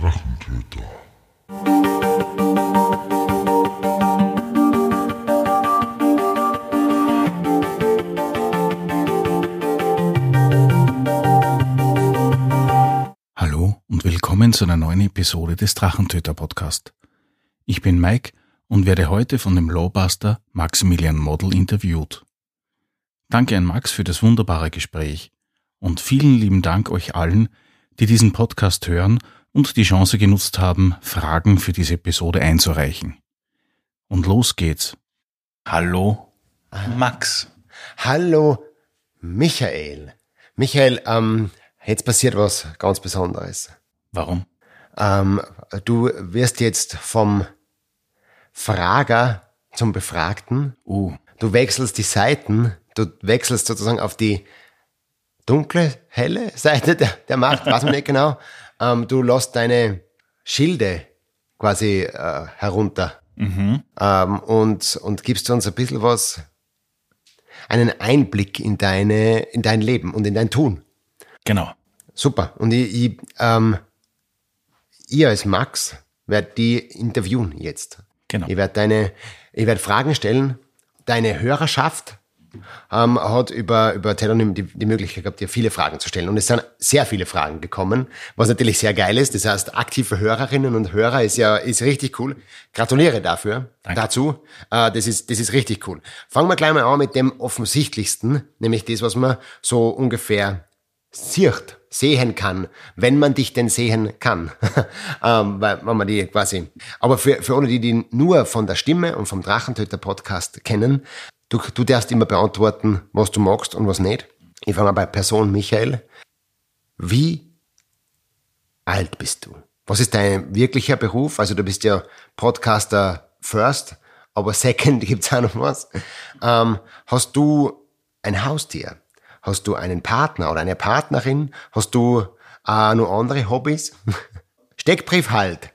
Drachentöter. Hallo und willkommen zu einer neuen Episode des Drachentöter Podcast. Ich bin Mike und werde heute von dem Lawbuster Maximilian Model interviewt. Danke an Max für das wunderbare Gespräch und vielen lieben Dank euch allen, die diesen Podcast hören und die Chance genutzt haben, Fragen für diese Episode einzureichen. Und los geht's. Hallo, Max. Hallo, Michael. Michael, ähm, jetzt passiert was ganz Besonderes. Warum? Ähm, du wirst jetzt vom Frager zum Befragten. Uh, Du wechselst die Seiten. Du wechselst sozusagen auf die dunkle, helle Seite der, der Macht, weiß man nicht genau. Ähm, du lässt deine Schilde quasi äh, herunter mhm. ähm, und, und gibst uns ein bisschen was, einen Einblick in deine, in dein Leben und in dein Tun. genau. Super. Und ich, ich, ähm, ihr als Max werdet die interviewen jetzt. Genau. Ich werde deine, ich werde Fragen stellen. Deine Hörerschaft ähm, hat über, über Telonym die, die Möglichkeit gehabt, dir viele Fragen zu stellen. Und es sind sehr viele Fragen gekommen, was natürlich sehr geil ist. Das heißt, aktive Hörerinnen und Hörer ist ja, ist richtig cool. Gratuliere dafür, Danke. dazu. Äh, das ist, das ist richtig cool. Fangen wir gleich mal an mit dem offensichtlichsten, nämlich das, was man so ungefähr sieht, sehen kann, wenn man dich denn sehen kann. ähm, weil, wenn man die quasi. Aber für, für alle, die die nur von der Stimme und vom Drachentöter-Podcast kennen, du, du darfst immer beantworten, was du magst und was nicht. Ich fange mal bei Person Michael. Wie alt bist du? Was ist dein wirklicher Beruf? Also du bist ja Podcaster first, aber second gibt's auch noch was. Ähm, hast du ein Haustier? Hast du einen Partner oder eine Partnerin? Hast du äh, noch andere Hobbys? Steckbrief halt,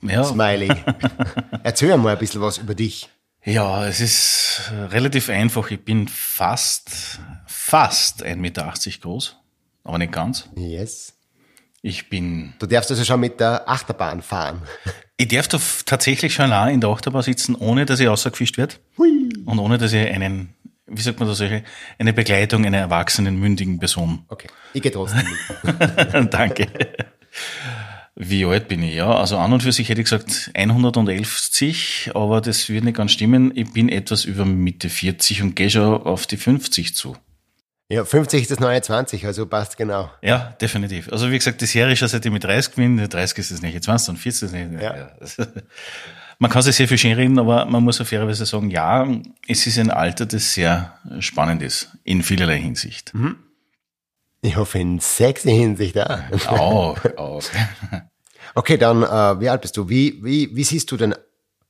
Ja, Smiley. Erzähl mal ein bisschen was über dich. Ja, es ist äh, relativ einfach. Ich bin fast, fast 1,80 Meter groß, aber nicht ganz. Yes. Ich bin Du darfst also schon mit der Achterbahn fahren. Ich darf da tatsächlich schon auch in der Achterbahn sitzen, ohne dass ich rausgefischt werde. Und ohne dass ich einen, wie sagt man das, eine Begleitung einer erwachsenen, mündigen Person. Okay. Ich gehe trotzdem mit. Danke. Wie alt bin ich? Ja, also an und für sich hätte ich gesagt 111, aber das wird nicht ganz stimmen. Ich bin etwas über Mitte 40 und gehe schon auf die 50 zu. Ja, 50 ist das neue 20, also passt genau. Ja, definitiv. Also wie gesagt, das Jahr ist schon seit ich mit 30 bin. 30 ist das nicht, 20 und 40 ist nicht. Ja. Ja. Man kann sich sehr viel schön reden, aber man muss auf fairerweise sagen, ja, es ist ein Alter, das sehr spannend ist, in vielerlei Hinsicht. Ich hoffe in sexy Hinsicht auch. Auch, auch. Okay, dann, äh, wie alt bist du? Wie, wie, wie siehst du denn,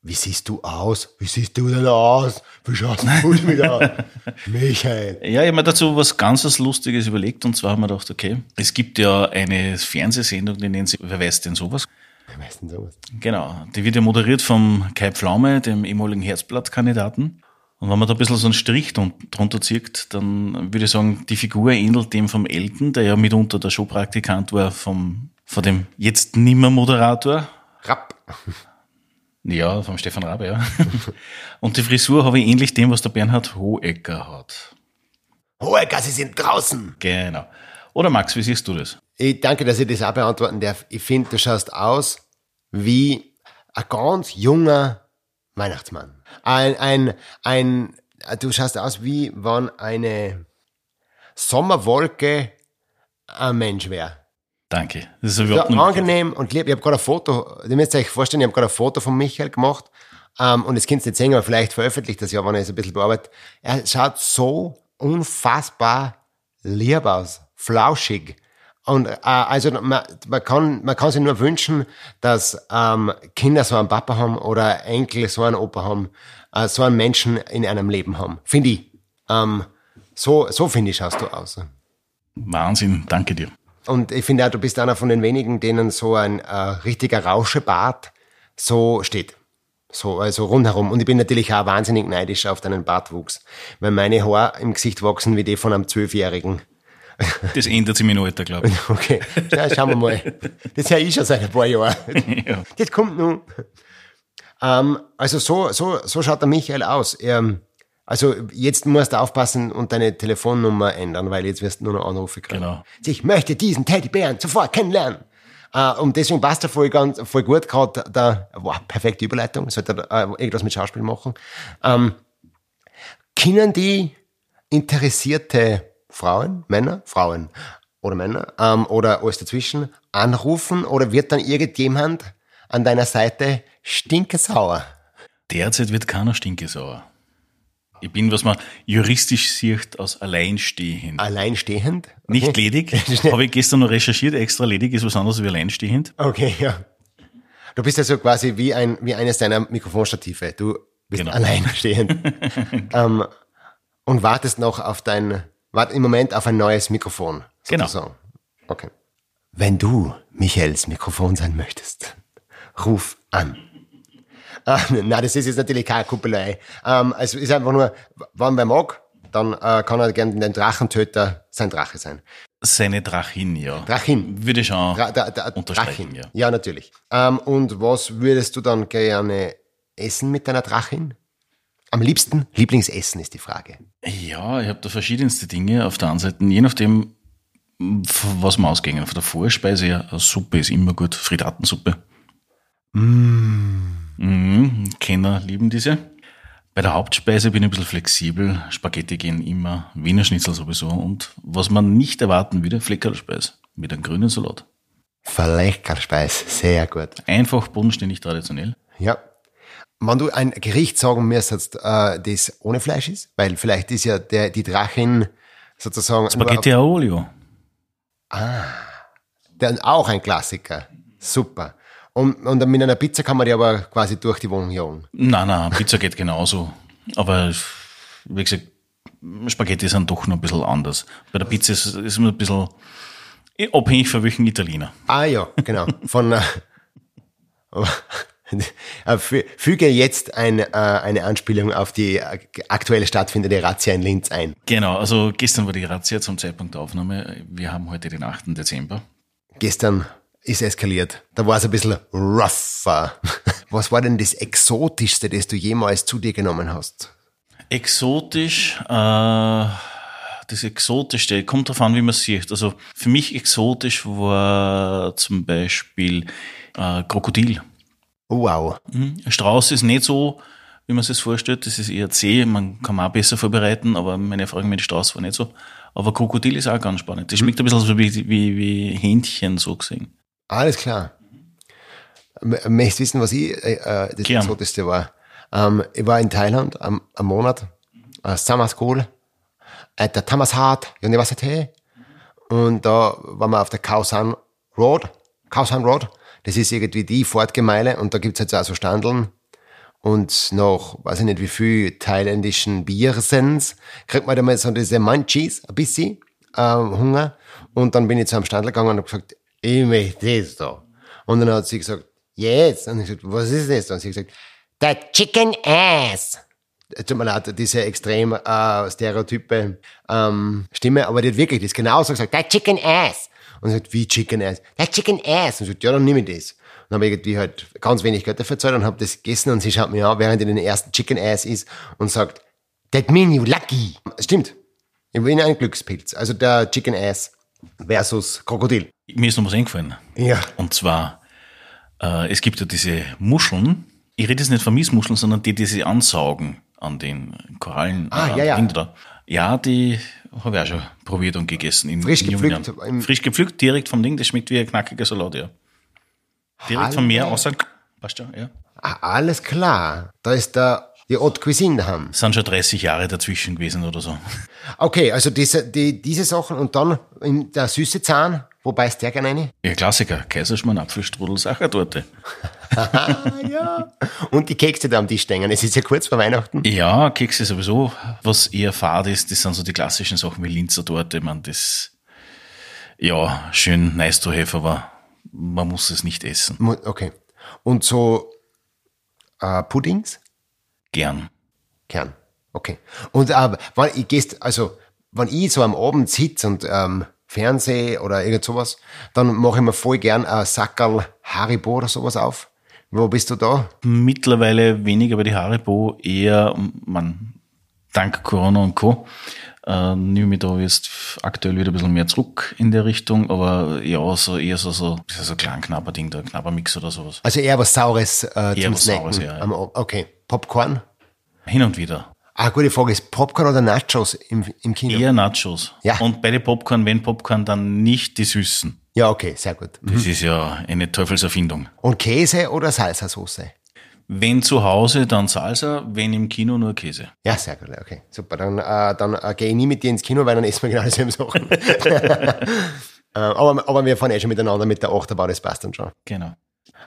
wie siehst du aus? Wie siehst du denn aus? Wie schaust du aus wieder? Michael. Ja, ich habe mir dazu was ganz was Lustiges überlegt und zwar haben wir gedacht, okay, es gibt ja eine Fernsehsendung, die nennt sich, wer weiß denn sowas? Wer weiß denn sowas? Genau, die wird ja moderiert vom Kai Pflaume, dem ehemaligen Herzblattkandidaten. Und wenn man da ein bisschen so einen Strich drun- drunter zieht, dann würde ich sagen, die Figur ähnelt dem vom Elton, der ja mitunter der Showpraktikant war vom, von dem jetzt nimmer Moderator. Rapp. Ja, vom Stefan Rabe, ja. Und die Frisur habe ich ähnlich dem, was der Bernhard Hohecker hat. Hohecker, Sie sind draußen. Genau. Oder Max, wie siehst du das? Ich danke, dass ich das auch beantworten darf. Ich finde, du schaust aus wie ein ganz junger Weihnachtsmann. Ein, ein, ein, du schaust aus wie wenn eine Sommerwolke ein Mensch wäre. Danke. Das ist So überhaupt nicht angenehm und lieb. Ich habe gerade ein Foto, ihr müsst euch vorstellen, ich habe gerade ein Foto von Michael gemacht. Ähm, und das könnt ihr nicht sehen, aber vielleicht veröffentlicht das ja, wenn ich es ein bisschen bearbeite. Er schaut so unfassbar lieb aus, flauschig. Und äh, also man, man, kann, man kann sich nur wünschen, dass ähm, Kinder so einen Papa haben oder Enkel so einen Opa haben, äh, so einen Menschen in einem Leben haben. Finde ich. Ähm, so so finde ich, schaust du aus. Wahnsinn, danke dir. Und ich finde auch, du bist einer von den wenigen, denen so ein äh, richtiger Rauschebart so steht. So, also rundherum. Und ich bin natürlich auch wahnsinnig neidisch auf deinen Bartwuchs. Weil meine Haare im Gesicht wachsen wie die von einem Zwölfjährigen. Das ändert sich mit dem Alter, glaube ich. Okay, ja, schauen wir mal. Das höre ich schon seit ein paar Jahren. Ja. Das kommt nun. Ähm, also so, so, so schaut der Michael aus. Er, also jetzt musst du aufpassen und deine Telefonnummer ändern, weil jetzt wirst du nur noch Anrufe kriegen. Genau. Ich möchte diesen Teddybären sofort kennenlernen. Äh, und deswegen passt er voll, ganz, voll gut gerade da, wow, perfekte Überleitung, sollte er äh, irgendwas mit Schauspiel machen. Ähm, können die interessierte Frauen, Männer, Frauen oder Männer ähm, oder alles dazwischen anrufen oder wird dann irgendjemand an deiner Seite stinkesauer? Derzeit wird keiner stinkesauer. Ich bin, was man juristisch sieht, aus alleinstehend. Alleinstehend? Nicht ledig. Habe ich gestern noch recherchiert. Extra ledig ist was anderes wie alleinstehend. Okay, ja. Du bist ja so quasi wie, ein, wie eines deiner Mikrofonstative. Du bist Genau. alleinstehend. ähm, und wartest noch auf dein, wart im Moment auf ein neues Mikrofon. Genau. sozusagen. Okay. Wenn du Michaels Mikrofon sein möchtest, ruf an. Ah, na, das ist jetzt natürlich keine Kuppelei. Ähm, es ist einfach nur, wenn wer mag, dann äh, kann er gerne den Drachentöter sein Drache sein. Seine Drachin, ja. Drachin. Würde ich schon Dra da, da, unterstreichen, Drachin. ja. Ja, natürlich. Ähm, und was würdest du dann gerne essen mit deiner Drachin? Am liebsten Lieblingsessen ist die Frage. Ja, ich habe da verschiedenste Dinge auf der einen Seite, je nachdem, was wir ausgehen. Von der Vorspeise her, eine Suppe ist immer gut, Frittatensuppe. Mm. Kenner lieben diese. Bei der Hauptspeise bin ich ein bisschen flexibel. Spaghetti gehen immer, Wiener Schnitzel sowieso. Und was man nicht erwarten würde, Fleckerlspeis mit einem grünen Salat. Verleckerspeis, sehr gut. Einfach, bodenständig, traditionell. Ja. Wenn du ein Gericht sagen müsstest, äh, das ohne Fleisch ist, weil vielleicht ist ja der, die Drachin sozusagen Spaghetti a olio. dann auch ein Klassiker. Super. Und, und mit einer Pizza kann man die aber quasi durch die Wohnung jagen. Nein, nein, Pizza geht genauso. Aber wie gesagt, Spaghetti sind doch noch ein bisschen anders. Bei der Pizza ist es immer ein bisschen abhängig von welchen Italiener. Ah ja, genau. Von äh, füge jetzt ein, äh, eine Anspielung auf die äh, aktuelle stattfindende Razzia in Linz ein. Genau, also gestern war die Razzia zum Zeitpunkt der Aufnahme. Wir haben heute den 8. Dezember. Gestern ist eskaliert. Da war es ein bisschen rougher. Was war denn das Exotischste, das du jemals zu dir genommen hast? Exotisch, äh, das Exotischste, kommt drauf an, wie man es sieht. Also für mich exotisch war zum Beispiel äh, Krokodil. Wow. Mhm. Strauß ist nicht so, wie man sich das vorstellt. Das ist eher zäh, man kann man auch besser vorbereiten, aber meine Erfahrung mit Strauß war nicht so. Aber Krokodil ist auch ganz spannend. Das schmeckt ein bisschen so wie, wie, wie Hähnchen so gesehen. Alles klar. Möchtest wissen, was ich äh, äh, das Gern. Exotischste war? Ähm, ich war in Thailand am, am Monat, äh, Summer School, at der Thammasat University. Und da waren wir auf der Khao San Road. Khao San Road. Das ist irgendwie die Fortgemeile und da gibt's jetzt auch so Standeln. Und noch, weiß ich nicht, wie viel thailändischen Biersens, kriegt man da mal so diese Munchies, ein bisschen ähm, Hunger. Und dann bin ich zu einem Standel gegangen und habe gesagt, ich möchte das da. Und dann hat sie gesagt, yes. Und ich gesagt, was ist das? Und sie hat gesagt, the chicken ass. Tut mir leid, diese extrem äh, stereotype ähm, Stimme, aber die hat wirklich das genauso gesagt, the chicken ass. Und sie sagt, wie chicken ass? The chicken ass. Und sagt, ja, dann nehme ich das. Und habe ich irgendwie halt ganz wenig Geld dafür gezahlt und habe das gegessen und sie schaut mir an, während ich den ersten Chicken Ass ist und sagt, that mean you lucky. Stimmt. Ich bin ein Glückspilz. Also der Chicken Ass versus Krokodil. Mir ist noch was eingefallen. Ja. Und zwar, äh, es gibt ja diese Muscheln. Ich rede jetzt nicht von Miesmuscheln, sondern die, die sie ansaugen an den Korallen. Ah, äh, ja, ja. Da. Ja, die habe ich auch schon probiert und gegessen. In, Frisch gepflückt, im- Frisch gepflückt, direkt vom Ding. Das schmeckt wie ein knackiger Salat, ja. Direkt vom Meer aus. Passt ja, ja. Ah, alles klar. Da ist der, die Haute Cuisine. Es sind schon 30 Jahre dazwischen gewesen oder so. Okay, also diese, die, diese Sachen und dann in der süße Zahn, wo beißt der gerne rein? Ja, Klassiker. Kaiserschmarrn, Apfelstrudel, Sachertorte. Ja. Und die Kekse da am Tisch stehen. Es ist ja kurz vor Weihnachten. Ja, Kekse sowieso. Was eher fad ist, das sind so die klassischen Sachen wie Linzer Torte. Man, das, ja, schön nice to have, aber man muss es nicht essen. Okay. Und so äh, Puddings? Gern. Kern. Okay. Und äh, wann, ich gehst, also wenn ich so am Abend sitze und ähm, Fernseh oder irgend sowas, dann mache ich mir voll gern ein Sackerl Haribo oder sowas auf. Wo bist du da? Mittlerweile weniger bei die Haribo, eher, man, dank Corona und Co. Äh, nehme ich da jetzt aktuell wieder ein bisschen mehr zurück in der Richtung, aber ja, so eher so, so, so, ein klein knapper Ding, da knapper Mix oder sowas. Also eher was Saures äh, Eher zum was Snacken. Saures, ja, ja. Okay, Popcorn. Hin und wieder. Ah, gute Frage, ist Popcorn oder Nachos im, im Kino? Eher Nachos. Ja. Und bei den Popcorn, wenn Popcorn, dann nicht die süßen. Ja, okay, sehr gut. Das ist ja eine Teufelserfindung. Und Käse oder Salsa-Soße? Wenn zu Hause, dann Salsa, wenn im Kino nur Käse. Ja, sehr gut, okay, super. Dann, äh, dann äh, gehe ich nie mit dir ins Kino, weil dann essen wir genau dieselben Sachen. äh, aber, aber wir fahren eh schon miteinander mit der Achterbahn, das passt dann schon. Genau.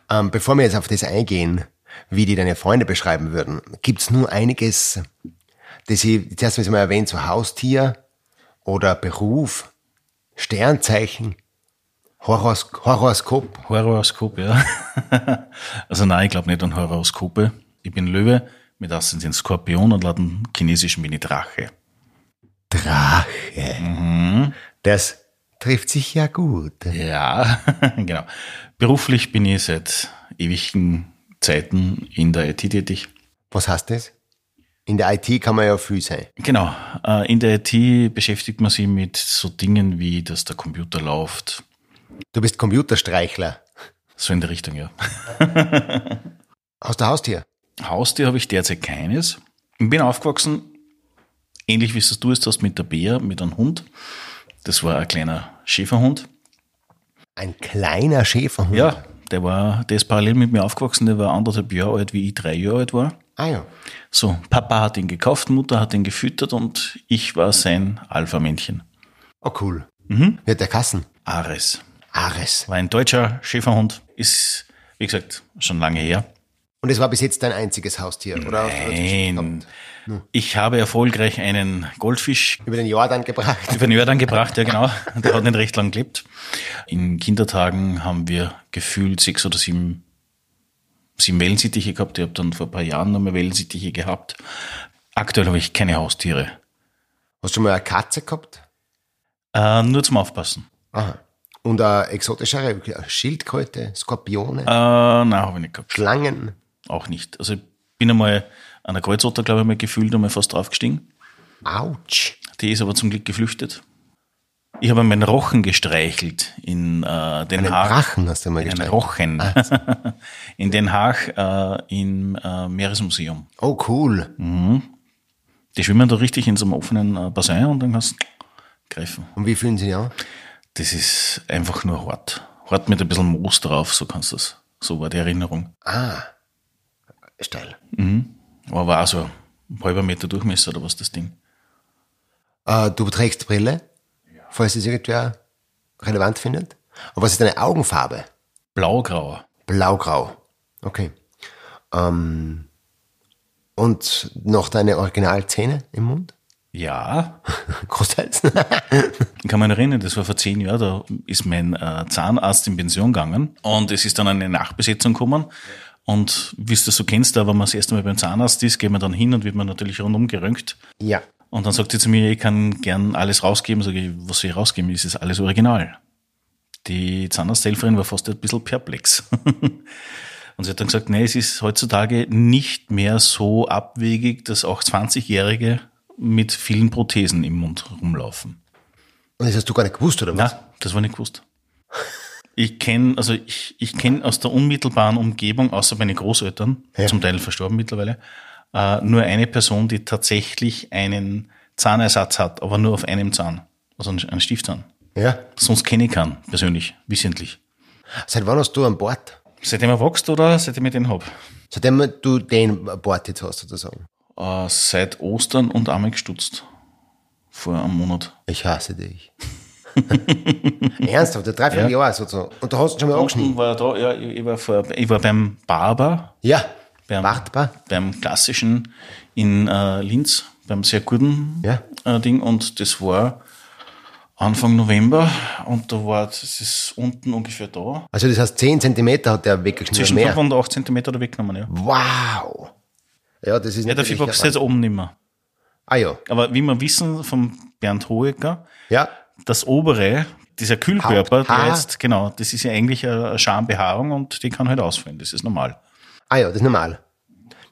Ähm, bevor wir jetzt auf das eingehen, wie die deine Freunde beschreiben würden, gibt's nur einiges, das ich zuerst mal erwähnt, so Haustier oder Beruf, Sternzeichen, Horos Horoskop. Horoskop, ja. also nein, ich glaube nicht an Horoskope. Ich bin Löwe, mit Aszendent Skorpion und laut dem Chinesischen bin ich Drache. Drache. Das trifft sich ja gut. Ja, genau. Beruflich bin ich seit ewigen Zeiten in der IT tätig. Was heißt das? In der IT kann man ja viel sein. Genau. äh, In der IT beschäftigt man sich mit so Dingen wie, dass der Computer läuft. Du bist Computerstreichler. So in der Richtung, ja. Hast du Haustier? Haustier habe ich derzeit keines. Ich bin aufgewachsen, ähnlich wie es du es hast, mit der Bär, mit einem Hund. Das war ein kleiner Schäferhund. Ein kleiner Schäferhund. Ja, der war, der ist parallel mit mir aufgewachsen, der war anderthalb Jahre alt, wie ich drei Jahre alt war. Ah ja. So, Papa hat ihn gekauft, Mutter hat ihn gefüttert und ich war sein Alpha-Männchen. Oh cool. Mhm. Hat der Kassen? Ares. Ares. War ein deutscher Schäferhund, ist, wie gesagt, schon lange her. Und es war bis jetzt dein einziges Haustier, oder? Nein. Ich habe erfolgreich einen Goldfisch Über den Jordan gebracht. über den Jordan gebracht, ja genau. Der hat nicht recht lang gelebt. In Kindertagen haben wir gefühlt sechs oder sieben, sieben Wellensittiche gehabt. Ich habe dann vor ein paar Jahren nochmal Wellensittiche gehabt. Aktuell habe ich keine Haustiere. Hast du schon mal eine Katze gehabt? Äh, nur zum Aufpassen. Aha. Und eine exotischere Schildkröte, Skorpione, Äh, nein, habe ich nicht gehabt. Schlangen. Auch nicht. Also ich bin einmal an der Kreuzotter, glaube ich, mal gefühlt einmal fast draufgestiegen. Autsch. Die ist aber zum Glück geflüchtet. Ich habe meinen Rochen gestreichelt in äh, Den Einen Haag. Drachen hast du mal Einen gestellt. Rochen. in Den Haag äh, im äh, Meeresmuseum. Oh, cool. Die schwimmen da richtig in so einem offenen äh, Bassin und dann kannst du greifen. Und wie fühlen sie sich an? Das ist einfach nur hart. Hart mit ein bisschen Moos drauf, so kannst du das. So war die Erinnerung. Ah. Steil. Aber war auch so ein halber Meter Durchmesser oder was das Ding. Äh, du trägst Brille, falls es irgendwer relevant findet. Und was ist deine Augenfarbe? Blaugrauer. Blaugrau. Okay. Ähm, und noch deine Originalzähne im Mund? Ja, Großteils. Ich kann mich erinnern, das war vor zehn Jahren, da ist mein äh, Zahnarzt in Pension gegangen und es ist dann eine Nachbesetzung gekommen. Und wie du das so kennst, da, wenn man das erste Mal beim Zahnarzt ist, geht man dann hin und wird man natürlich rundum geröntgt. ja. Und dann sagt sie zu mir, ich kann gern alles rausgeben. Sag ich, was soll ich rausgeben? Ist es alles original? Die Zahnarzthelferin war fast ein bisschen perplex. Und sie hat dann gesagt, nee, es ist heutzutage nicht mehr so abwegig, dass auch 20-Jährige mit vielen Prothesen im Mund rumlaufen. Und das hast du gar nicht gewusst, oder was? Na, das war nicht gewusst. Ich kenne, also ich, ich kenne aus der unmittelbaren Umgebung, außer meine Großeltern, Ja. zum Teil verstorben mittlerweile, äh, nur eine Person, die tatsächlich einen Zahnersatz hat, aber nur auf einem Zahn. Also einen, einen Stiftzahn. Ja. Sonst kenne ich keinen, persönlich, wissentlich. Seit wann hast du an Bord? Seitdem er wächst oder seitdem ich den hab? Seitdem du den Bord jetzt hast, sozusagen. Äh, seit Ostern und einmal gestutzt. Vor einem Monat. Ich hasse dich. Ernsthaft, drei, vier Ja. Jahre sozusagen. Und du hast ihn schon mal angeschnitten. War er da, ja, ich, war vor, ich war beim Barber, Ja. beim, Wartbar. beim klassischen in äh, Linz, beim sehr guten Ja. äh, Ding. Und das war Anfang November und da war das ist unten ungefähr da. Also das heißt, 10 Zentimeter hat der weggeschnitten. Zwischen mehr. 5 und 8 Zentimeter da weggenommen, ja. Wow. Ja, das ist Ja, dafür natürlich wächst jetzt oben nicht mehr. Ah ja. Aber wie wir wissen vom Bernd Hoeker, Ja. das obere, dieser Kühlkörper, der jetzt, genau, das ist ja eigentlich eine Schambehaarung und die kann halt ausfallen. Das ist normal. Ah ja, das ist normal.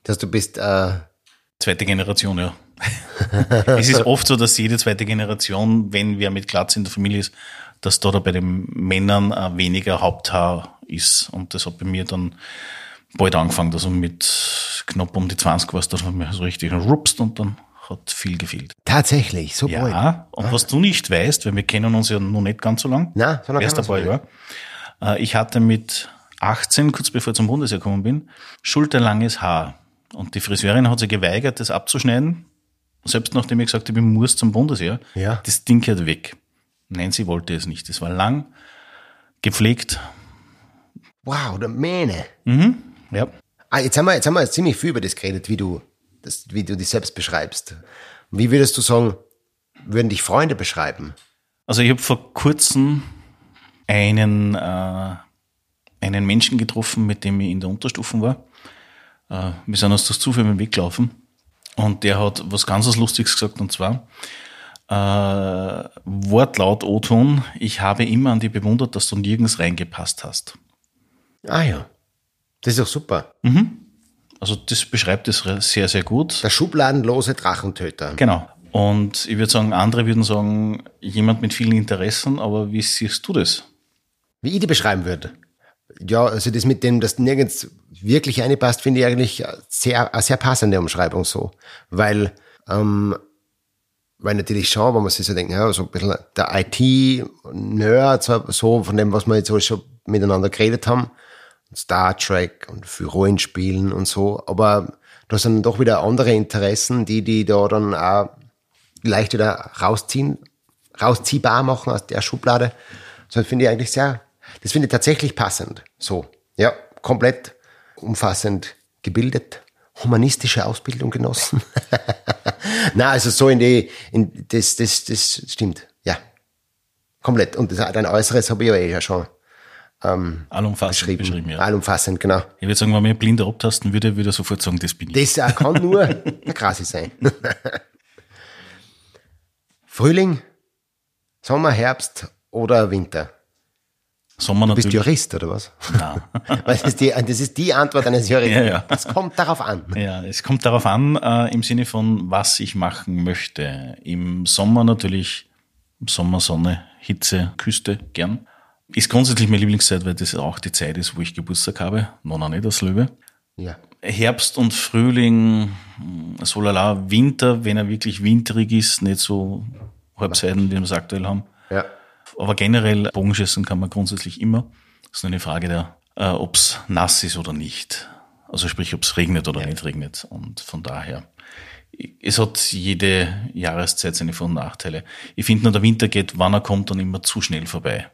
Dass du bist, äh, Zweite Generation, ja. es ist oft so, dass jede zweite Generation, wenn wer mit Glatz in der Familie ist, dass da, da bei den Männern äh, weniger Haupthaar ist. Und das hat bei mir dann bald angefangen, also mit knapp um die 20 war es dann mir so richtig rupst und dann hat viel gefehlt. tatsächlich, so bald. Ja, und was du nicht weißt, weil wir kennen uns ja noch nicht ganz so lang, Na, so lange erst ein paar Jahre. Äh, Ich hatte mit 18, kurz bevor ich zum Bundesheer gekommen bin, schulterlanges Haar. Und die Friseurin hat sich geweigert, das abzuschneiden. Selbst nachdem ich gesagt habe, ich muss zum Bundesheer. Ja. Das Ding gehört weg. Nein, sie wollte es nicht. Es war lang, gepflegt. Wow, der Mähne. Ja. Ah, jetzt haben wir, jetzt haben wir jetzt ziemlich viel über das geredet, wie du, das, wie du dich selbst beschreibst. Wie würdest du sagen, würden dich Freunde beschreiben? Also ich habe vor kurzem einen, äh, einen Menschen getroffen, mit dem ich in der Unterstufen war. Äh, wir sind uns das zufällig im Weg gelaufen. Und der hat was ganz was Lustiges gesagt, und zwar äh, Wortlaut O-Ton, ich habe immer an dich bewundert, dass du nirgends reingepasst hast. Ah ja. Das ist doch super. Also das beschreibt es sehr, sehr gut. Der schubladenlose Drachentöter. Genau. Und ich würde sagen, andere würden sagen, jemand mit vielen Interessen, aber wie siehst du das? Wie ich die beschreiben würde. Ja, also das mit dem, dass nirgends wirklich reinpasst, finde ich eigentlich sehr, eine sehr passende Umschreibung so. Weil, ähm, weil natürlich schon, wenn man sich so denkt, ja, so ein bisschen der IT-Nerd, so, so von dem, was wir jetzt so schon miteinander geredet haben, Star Trek und für Rollenspielen und so, aber da sind doch wieder andere Interessen, die die da dann auch leicht wieder rausziehen, rausziehbar machen aus der Schublade. So finde ich eigentlich sehr, das finde ich tatsächlich passend. So, ja, komplett umfassend gebildet, humanistische Ausbildung genossen. Na, also so in die, in das, das, das stimmt, ja, komplett. Und das, dein Äußeres habe ich ja eh schon Allumfassend beschrieben, beschrieben ja. allumfassend, genau. Ich würde sagen, wenn man mich blind abtasten würde, würde ich sofort sagen, das bin ich. Das kann nur der Krasi sein. Frühling, Sommer, Herbst oder Winter? Sommer Du bist natürlich. Jurist oder was? Nein. Das, ist die, das ist die Antwort eines Juristen. Ja, ja. Das kommt darauf an. Ja, es kommt darauf an, äh, im Sinne von, was ich machen möchte. Im Sommer natürlich, im Sommer Sonne, Hitze, Küste, gern. Ist grundsätzlich meine Lieblingszeit, weil das auch die Zeit ist, wo ich Geburtstag habe. Noch noch nicht als Löwe. Ja. Herbst und Frühling, mh, so lala, Winter, wenn er wirklich winterig ist, nicht so Halbseiten, wie wir es aktuell haben. Ja. Aber generell, Bogenschießen kann man grundsätzlich immer. Das ist nur eine Frage der, äh, ob es nass ist oder nicht. Also sprich, ob es regnet oder nicht regnet. Und von daher, es hat jede Jahreszeit seine Vor- und Nachteile. Ich finde nur, der Winter geht, wann er kommt, dann immer zu schnell vorbei.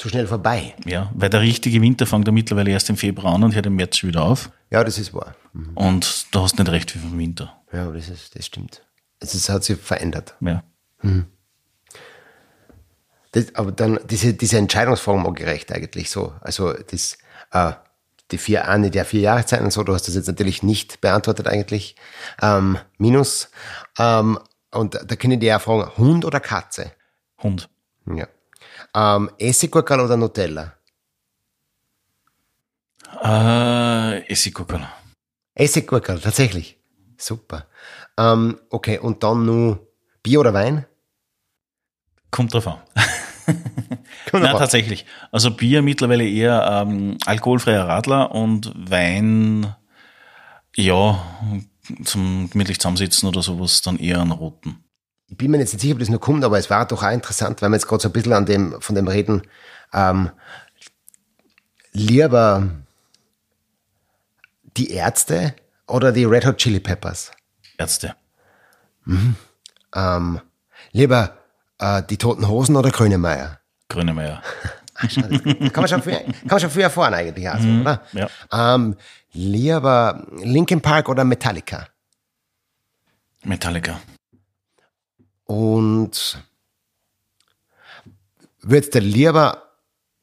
Zu schnell vorbei. Ja, weil der richtige Winter fängt ja mittlerweile erst im Februar an und hört im März schon wieder auf. Ja, das ist wahr. Und da hast du nicht recht wie vom Winter. Ja, das, ist, das stimmt. Es ist, hat sich verändert. Ja. Das, aber dann, diese, diese Entscheidungsform mag ich recht eigentlich so. Also, das, äh, die vier, eine der vier Jahreszeiten und so, du hast das jetzt natürlich nicht beantwortet eigentlich. Ähm, minus. Ähm, und da ich dir auch fragen, Hund oder Katze? Hund. Ja. Ähm, Essiggurkel oder Nutella? Äh, Essiggurkel. Essiggurkel, tatsächlich. Super. Ähm, okay, und dann nur Bier oder Wein? Kommt drauf an. Kommt Nein, tatsächlich. Also Bier mittlerweile eher ähm, alkoholfreier Radler und Wein, ja, zum gemütlich zusammensitzen oder sowas, dann eher einen roten. Ich bin mir jetzt nicht sicher, ob das noch kommt, aber es war doch auch interessant, weil wir jetzt gerade so ein bisschen an dem, von dem reden, ähm, lieber die Ärzte oder die Red Hot Chili Peppers? Ärzte. Ähm, lieber äh, die Toten Hosen oder Grönemeyer? Grönemeyer. kann man schon viel, kann man schon viel erfahren eigentlich, also, oder? ja. Ähm, lieber Linkin Park oder Metallica? Metallica. Und würdest du lieber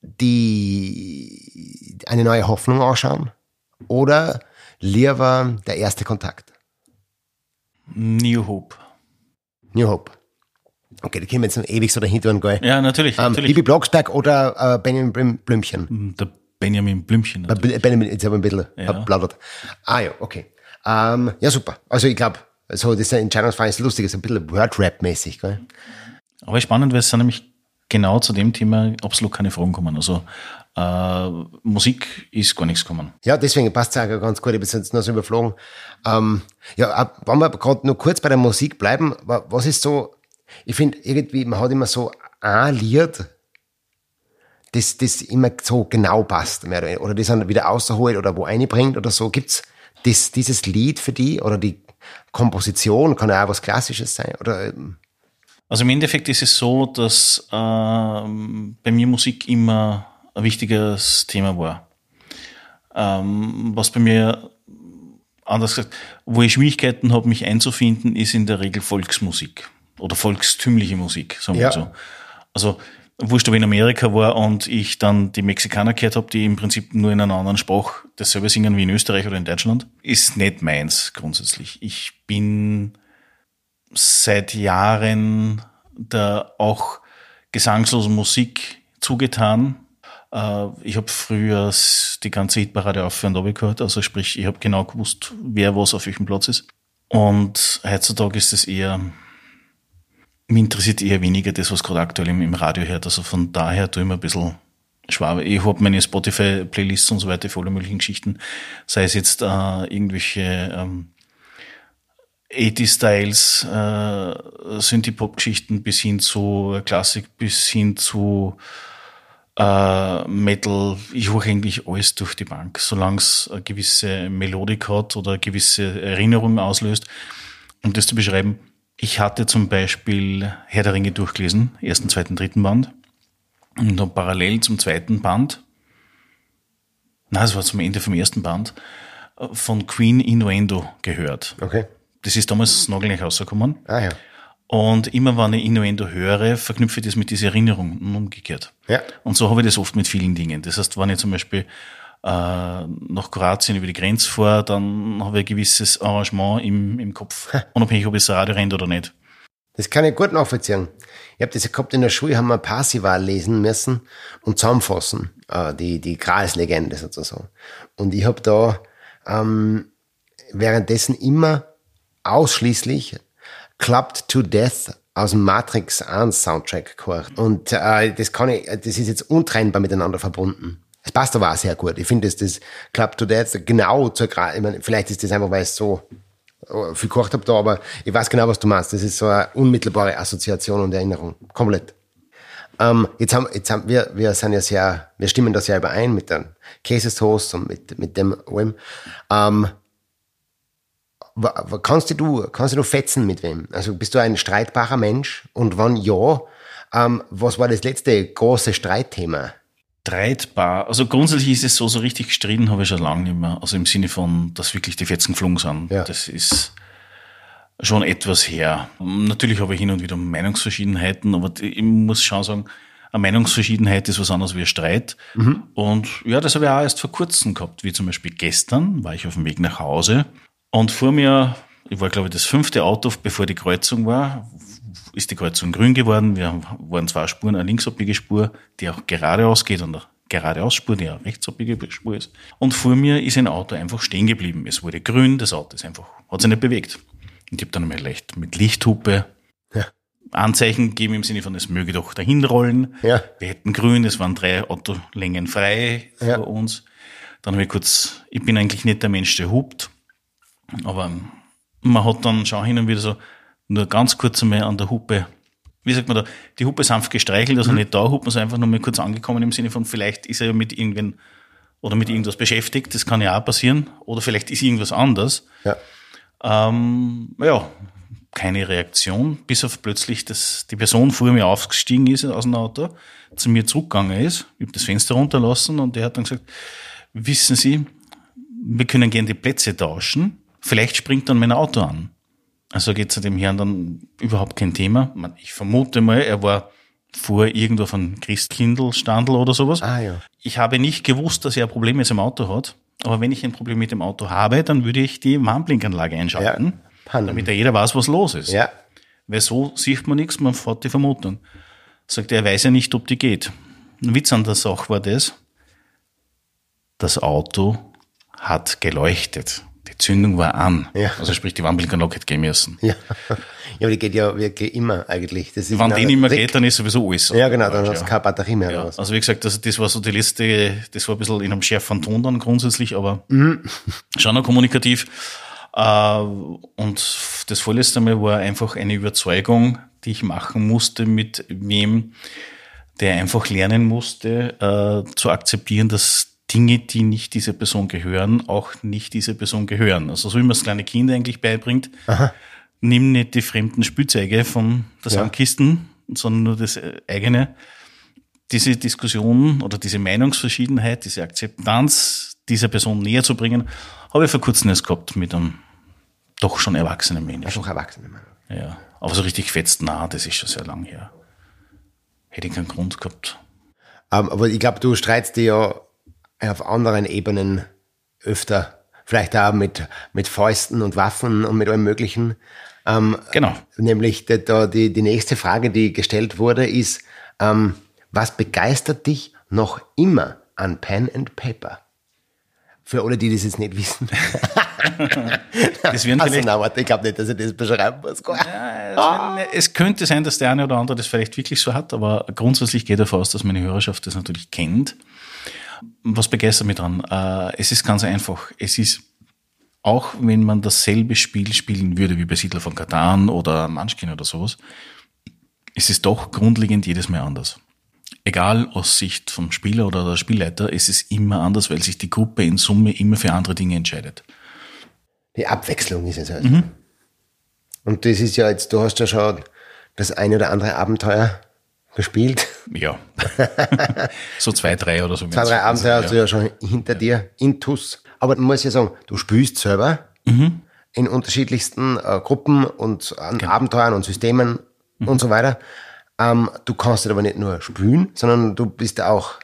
die, eine neue Hoffnung anschauen oder lieber der erste Kontakt? New Hope. New Hope. Okay, da können wir jetzt noch ewig so dahinter und gell? Ja, natürlich. Ähm, natürlich. Bibi Blocksberg oder äh, Benjamin Blüm- Blümchen? Der Benjamin Blümchen. Äh, Be- Benjamin, jetzt habe ich ein bisschen Ja. plaudert. Ah ja, okay. Ähm, ja, super. Also ich glaube, so das Entscheidungsfragen ist lustig, ist ein bisschen Word-Rap-mäßig, gell? Aber spannend, weil es sind nämlich genau zu dem Thema absolut keine Fragen kommen. Also äh, Musik ist gar nichts gekommen. Ja, deswegen passt es auch ganz gut. Ich bin jetzt noch so überflogen. Ähm, ja, auch wenn wir gerade nur kurz bei der Musik bleiben, wa- was ist so, ich finde irgendwie, man hat immer so ein Lied, das, das immer so genau passt, mehr oder. Oder das dann wieder außerholt oder wo einbringt oder so. Gibt's das, dieses Lied für die oder die Komposition, kann ja auch was Klassisches sein? Oder, ähm, Also im Endeffekt ist es so, dass ähm, bei mir Musik immer ein wichtiges Thema war. Ähm, was bei mir, anders gesagt, wo ich Schwierigkeiten habe, mich einzufinden, ist in der Regel Volksmusik oder volkstümliche Musik, sagen wir Ja. so. Also wurscht, ob ich in Amerika war und ich dann die Mexikaner gehört habe, die im Prinzip nur in einer anderen Sprache dasselbe singen wie in Österreich oder in Deutschland, ist nicht meins grundsätzlich. Ich bin seit Jahren der auch gesangslosen Musik zugetan. Äh, Ich habe früher die ganze Hitparade auf und runter gehört, also sprich, ich habe genau gewusst, wer was auf welchem Platz ist. Und heutzutage ist es eher, mich interessiert eher weniger das, was gerade aktuell im, im Radio hört. Also von daher tue ich mir ein bisschen schwabe. Ich habe meine Spotify-Playlists und so weiter alle möglichen Geschichten, sei es jetzt äh, irgendwelche ähm, 80-Styles, äh, Synthie-Pop-Geschichten bis hin zu Klassik, bis hin zu äh, Metal. Ich höre eigentlich alles durch die Bank, solange es eine gewisse Melodik hat oder eine gewisse Erinnerung auslöst. Um das zu beschreiben, ich hatte zum Beispiel Herr der Ringe durchgelesen, ersten, zweiten, dritten Band. Und dann parallel zum zweiten Band, na, es war zum Ende vom ersten Band, von Queen Innuendo gehört. okay. Das ist damals nagelnech rausgekommen. Ah ja. Und immer wenn ich Innuendo höre, verknüpfe ich das mit dieser Erinnerung und umgekehrt. Ja. Und so habe ich das oft mit vielen Dingen. Das heißt, wenn ich zum Beispiel nach Kroatien über die Grenze fahre, dann habe ich ein gewisses Arrangement im, im Kopf, unabhängig ob es Radio rennt oder nicht. Das kann ich gut nachvollziehen. Ich habe das ja gehabt in der Schule, haben wir Parsival lesen müssen und zusammenfassen, äh, die, die Gralslegende sozusagen. Und ich habe da ähm, währenddessen immer ausschließlich Clubbed to Death aus dem Matrix 1 Soundtrack gehört. Und äh, das kann ich, das ist jetzt untrennbar miteinander verbunden. Es passt aber auch sehr gut. Ich finde, dass das Clubbed to Death genau zur Gra ich meine, vielleicht ist das einfach, weil es so äh, viel gekocht habe da, aber ich weiß genau, was du meinst. Das ist so eine unmittelbare Assoziation und Erinnerung. Komplett. Ähm, jetzt haben, jetzt haben wir, wir sind ja sehr, wir stimmen das ja überein mit den Cases Toast und mit, mit dem OM. Ähm, kannst du, kannst du fetzen mit wem? Also bist du ein streitbarer Mensch? Und wann ja, ähm, was war das letzte große Streitthema? Streitbar. Also grundsätzlich ist es so, so richtig gestritten habe ich schon lange nicht mehr. Also im Sinne von, dass wirklich die Fetzen geflogen sind. Ja. Das ist schon etwas her. Natürlich habe ich hin und wieder Meinungsverschiedenheiten, aber ich muss schon sagen, eine Meinungsverschiedenheit ist was anderes wie ein Streit. Und ja, das habe ich auch erst vor kurzem gehabt, wie zum Beispiel gestern war ich auf dem Weg nach Hause und vor mir, ich war glaube ich das fünfte Auto, bevor die Kreuzung war, ist die Kreuzung grün geworden. Wir waren zwei Spuren, eine linksabbige Spur, die auch geradeaus geht und eine geradeaus-Spur, die eine rechtsabbige Spur ist. Und vor mir ist ein Auto einfach stehen geblieben. Es wurde grün, das Auto ist einfach, hat sich nicht bewegt. Und ich habe dann einmal leicht mit Lichthupe Ja. Anzeichen gegeben im Sinne von, es möge doch dahin rollen. Ja. Wir hätten grün, es waren drei Autolängen frei Ja. vor uns. Dann habe ich kurz, ich bin eigentlich nicht der Mensch, der hupt, aber man hat dann schon hin und wieder so nur ganz kurz einmal an der Hupe, wie sagt man da, die Hupe sanft gestreichelt, also nicht da man so einfach nur mal kurz angekommen im Sinne von, vielleicht ist er ja mit irgendwen oder mit irgendwas beschäftigt, das kann ja auch passieren, oder vielleicht ist irgendwas anders. Ja. Ähm, ja, keine Reaktion, bis auf plötzlich, dass die Person vor mir aufgestiegen ist aus dem Auto, zu mir zurückgegangen ist. Ich habe das Fenster runterlassen und der hat dann gesagt, wissen Sie, wir können gerne die Plätze tauschen. Vielleicht springt dann mein Auto an. Also geht zu dem Herrn dann überhaupt kein Thema. Ich vermute mal, er war vor irgendwo von Christkindl-Standel oder sowas. Ah ja. Ich habe nicht gewusst, dass er ein Problem mit seinem Auto hat. Aber wenn ich ein Problem mit dem Auto habe, dann würde ich die Warnblinkanlage einschalten. Pannen. damit ja jeder weiß, was los ist. Ja. Weil so sieht man nichts, man fährt die Vermutung. Sagt er, er weiß ja nicht, ob die geht. Ein Witz an der Sache war das, das Auto hat geleuchtet. Zündung war an. Ja. Also sprich, die Warnblinkanlage hätte gehen müssen. Ja. ja, aber die geht ja wirklich immer eigentlich. Das ist Wenn die nicht mehr Trick. geht, dann ist sowieso alles. Ja, genau, dann Ja. hast du keine Batterie mehr Ja, also wie gesagt, also das war so die letzte, das war ein bisschen in einem schärferen Ton dann grundsätzlich, aber Mhm. schon noch kommunikativ. Äh, und das vorletzte Mal war einfach eine Überzeugung, die ich machen musste mit wem, der einfach lernen musste, äh, zu akzeptieren, dass Dinge, die nicht dieser Person gehören, auch nicht dieser Person gehören. Also so wie man es kleine Kinder eigentlich beibringt, nimm nicht die fremden Spielzeuge von der Ja. Sandkisten, sondern nur das äh, eigene. Diese Diskussion oder diese Meinungsverschiedenheit, diese Akzeptanz dieser Person näher zu bringen, habe ich vor kurzem erst gehabt mit einem doch schon erwachsenen Menschen. Einfach Erwachsene. Mann. Ja. Aber so richtig fetzt, na, das ist schon sehr lang her. Hätte ich keinen Grund gehabt. Ähm, aber ich glaube, du streitst dich ja auf anderen Ebenen öfter. Vielleicht auch mit, mit Fäusten und Waffen und mit allem Möglichen. Ähm, Genau. Nämlich die, da die, die nächste Frage, die gestellt wurde, ist, ähm, was begeistert dich noch immer an Pen and Paper? Für alle, die das jetzt nicht wissen. Das werden Also, nein, warte, ich glaube nicht, dass ich das beschreiben muss. Ja, es, es könnte sein, dass der eine oder andere das vielleicht wirklich so hat, aber grundsätzlich geht davon aus, dass meine Hörerschaft das natürlich kennt. Was begeistert mich dran? Äh, Es ist ganz einfach. Es ist, auch wenn man dasselbe Spiel spielen würde wie bei Siedler von Katan oder Munchkin oder sowas, es ist doch grundlegend jedes Mal anders. Egal aus Sicht vom Spieler oder der Spielleiter, es ist immer anders, weil sich die Gruppe in Summe immer für andere Dinge entscheidet. Die Abwechslung ist es also. Und das ist ja jetzt, du hast ja schon das eine oder andere Abenteuer gespielt. Ja. so zwei, drei oder so. Zwei, drei Abenteuer hast du ja schon hinter dir, intus. Aber man muss ja sagen, du spielst selber in unterschiedlichsten äh, Gruppen und an Abenteuern und Systemen und so weiter. Ähm, du kannst aber nicht nur spielen, sondern du bist auch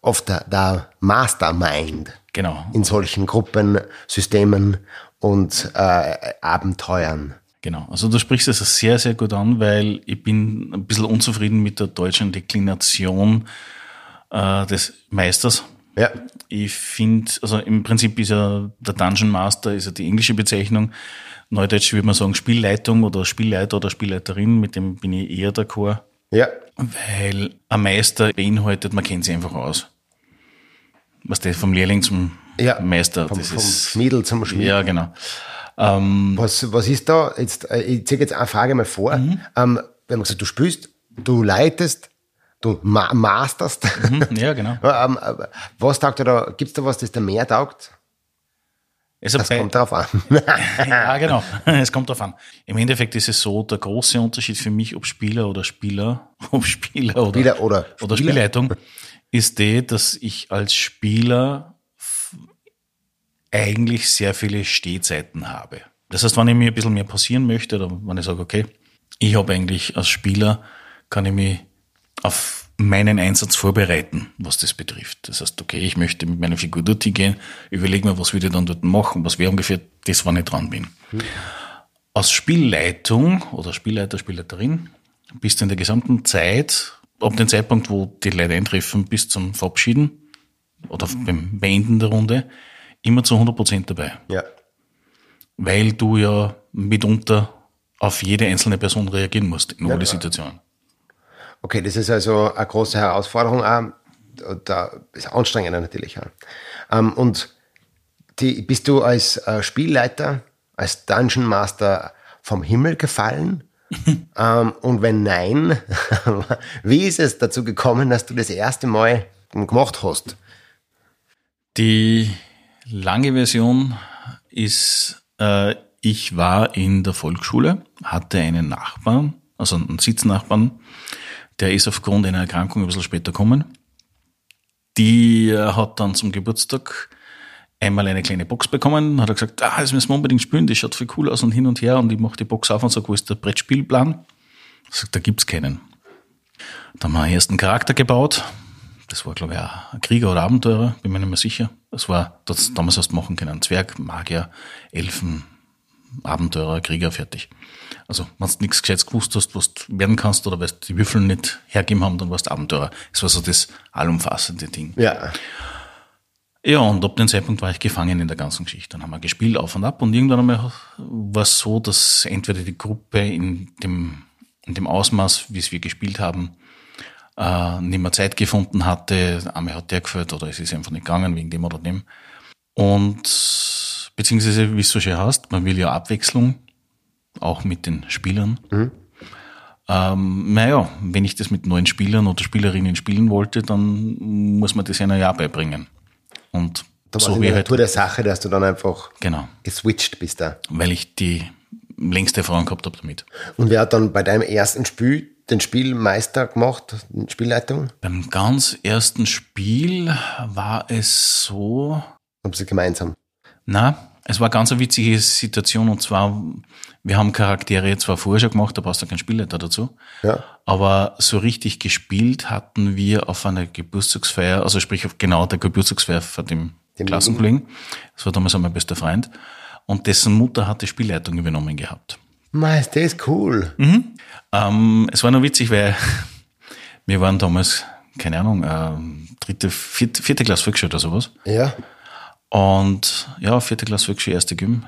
oft der, der Mastermind Genau. in solchen Gruppen, Systemen und äh, Abenteuern. Genau, also du sprichst es sehr, sehr gut an, weil ich bin ein bisschen unzufrieden mit der deutschen Deklination äh, des Meisters. Ja. Ich finde, also im Prinzip ist ja der Dungeon Master ist ja die englische Bezeichnung. Neudeutsch würde man sagen Spielleitung oder Spielleiter oder Spielleiterin, mit dem bin ich eher d'accord, Ja. weil ein Meister beinhaltet, man kennt sich einfach aus. Was der vom Lehrling zum Ja, Meister, Vom, das vom ist. Schmiedel zum Schmied. Ja, genau. Ähm, Was, was ist da, jetzt, äh, ich ziehe jetzt eine Frage mal vor. Mhm. Ähm, wenn man gesagt, du spielst, du leitest, du ma masterst. mhm, ja, genau. ähm, äh, was taugt dir da, gibt's da was, das dir mehr taugt? Also Das bei- kommt drauf an. Ja, genau. Es kommt darauf an. Im Endeffekt ist es so, der große Unterschied für mich, ob Spieler oder Spieler, ob Spieler oder, Spieler oder oder Spieler. Spielleitung, ist der, dass ich als Spieler eigentlich sehr viele Stehzeiten habe. Das heißt, wenn ich mir ein bisschen mehr passieren möchte oder wenn ich sage, okay, ich habe eigentlich als Spieler, kann ich mich auf meinen Einsatz vorbereiten, was das betrifft. Das heißt, okay, ich möchte mit meiner Figur dorthin gehen, überlege mir, was würde ich dann dort machen, was wäre ungefähr das, wann ich dran bin. Als Spielleitung oder Spielleiter, Spielleiterin bist du in der gesamten Zeit, ab dem Zeitpunkt, wo die Leute eintreffen, bis zum Verabschieden oder beim Beenden der Runde, immer zu 100 Prozent dabei. ja. Weil du ja mitunter auf jede einzelne Person reagieren musst in Ja, alle. Situationen. Okay, das ist also eine große Herausforderung auch. Da ist anstrengender natürlich auch. Ähm, und die, bist du als äh, Spielleiter, als Dungeon Master vom Himmel gefallen? ähm, und wenn nein, wie ist es dazu gekommen, dass du das erste Mal gemacht hast? Die lange Version ist, äh, ich war in der Volksschule, hatte einen Nachbarn, also einen Sitznachbarn, der ist aufgrund einer Erkrankung ein bisschen später gekommen. Die äh, hat dann zum Geburtstag einmal eine kleine Box bekommen, hat er gesagt, ah, das müssen wir unbedingt spielen, das schaut viel cool aus und hin und her und ich mache die Box auf und sage, wo ist der Brettspielplan? Ich sag, da gibt's keinen. Dann haben wir einen ersten Charakter gebaut. Das war, glaube ich, auch ein Krieger oder Abenteurer, bin mir nicht mehr sicher. Das war, das damals hast du machen können. Zwerg, Magier, Elfen, Abenteurer, Krieger, fertig. Also, wenn du nichts Gescheites gewusst hast, was du werden kannst oder weil die Würfel nicht hergeben haben, dann warst du Abenteurer. Das war so das allumfassende Ding. Ja. Ja, und ab dem Zeitpunkt war ich gefangen in der ganzen Geschichte. Dann haben wir gespielt auf und ab und irgendwann einmal war es so, dass entweder die Gruppe in dem, in dem Ausmaß, wie es wir gespielt haben, äh, nicht mehr Zeit gefunden hatte, einmal hat der gefällt oder es ist einfach nicht gegangen wegen dem oder dem. Und beziehungsweise, wie es so schön heißt, man will ja Abwechslung, auch mit den Spielern. Mhm. Ähm, naja, wenn ich das mit neuen Spielern oder Spielerinnen spielen wollte, dann muss man das ja ja beibringen. Und da so wie halt. der Sache, dass du dann einfach genau. geswitcht bist da. Weil ich die längste Erfahrung gehabt habe damit. Und wer hat dann bei deinem ersten Spiel den Spielmeister gemacht, Spielleitung? Beim ganz ersten Spiel war es so. Haben sie gemeinsam? Na, es war ganz eine witzige Situation und zwar, wir haben Charaktere zwar vorher schon gemacht, da brauchst du keinen Spielleiter dazu. Ja. Aber so richtig gespielt hatten wir auf einer Geburtstagsfeier, also sprich auf genau der Geburtstagsfeier von dem, dem Klassenkollegen. Das war damals auch mein bester Freund. Und dessen Mutter hat die Spielleitung übernommen gehabt. Meister, das ist cool. Mhm. Ähm, es war noch witzig, weil wir waren damals, keine Ahnung, äh, dritte, vierte, vierte Klasse Volksschule oder sowas. Ja. Und ja, vierte Klasse Volksschule, erste Gym.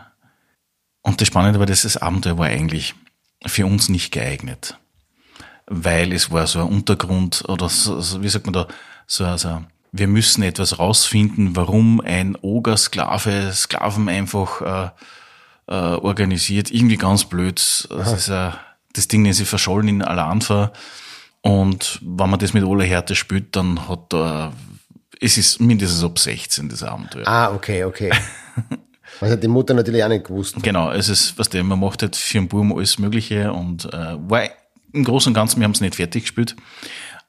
Und das Spannende war, dass das Abenteuer war eigentlich für uns nicht geeignet. Weil es war so ein Untergrund oder so, so wie sagt man da, so, also wir müssen etwas rausfinden, warum ein Oger-Sklave Sklaven einfach äh, äh, organisiert. Irgendwie ganz blöd. Das, ist, äh, das Ding ist verschollen in aller Anfang. Und wenn man das mit aller Härte spielt, dann hat da, es ist mindestens ab 16, das Abenteuer. Ah, okay, okay. Was hat die Mutter natürlich auch nicht gewusst. Genau, es ist, was der, man macht halt für einen Buben alles Mögliche und äh, war im Großen und Ganzen, wir haben es nicht fertig gespielt.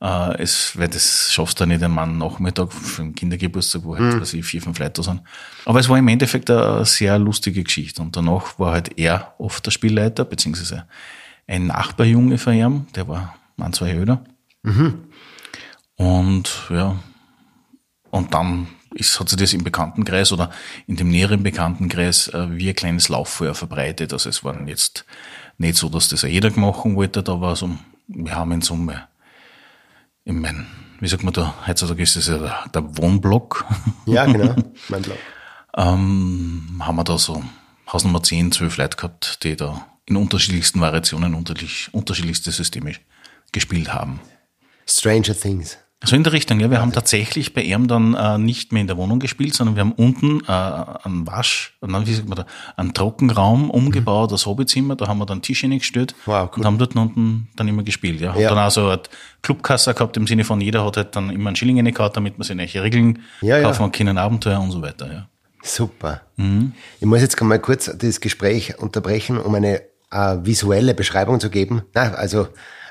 Äh, es, weil das schaffst du nicht einmal Nachmittag für einen Kindergeburtstag, wo halt, mhm. was ich, vier, fünf Leute sind. Aber es war im Endeffekt eine sehr lustige Geschichte. Und danach war halt er oft der Spielleiter, beziehungsweise ein Nachbarjunge von ihm, der war ein, zwei Jahre mhm. Und ja, und dann ist, hat sich das im Bekanntenkreis oder in dem näheren Bekanntenkreis äh, wie ein kleines Lauffeuer verbreitet. Also es waren jetzt nicht so, dass das jeder machen wollte, da war so, wir haben in Summe, in mein, wie sagt man da, heutzutage ist das ja der, der Wohnblock. Ja, genau, mein Block. ähm, haben wir da so Hausnummer 10, 12 Leute gehabt, die da in unterschiedlichsten Variationen unterschiedlich, unterschiedlichste Systeme gespielt haben. Stranger Things. So in der Richtung, ja. Wir haben tatsächlich bei ihm dann äh, nicht mehr in der Wohnung gespielt, sondern wir haben unten äh, einen Wasch, wie sagt man da, einen Trockenraum umgebaut, das Hobbyzimmer, da haben wir dann Tisch hingestellt wow, cool. und haben dort unten dann immer gespielt. Ja. Haben ja. dann auch so eine Clubkasse gehabt, im Sinne von jeder hat halt dann immer einen Schilling gehabt, damit man sich neue Regeln ja, kaufen ja. kann, Abenteuer und so weiter. Ja. Super. Mhm. Ich muss jetzt mal kurz das Gespräch unterbrechen, um eine äh, visuelle Beschreibung zu geben. Na, also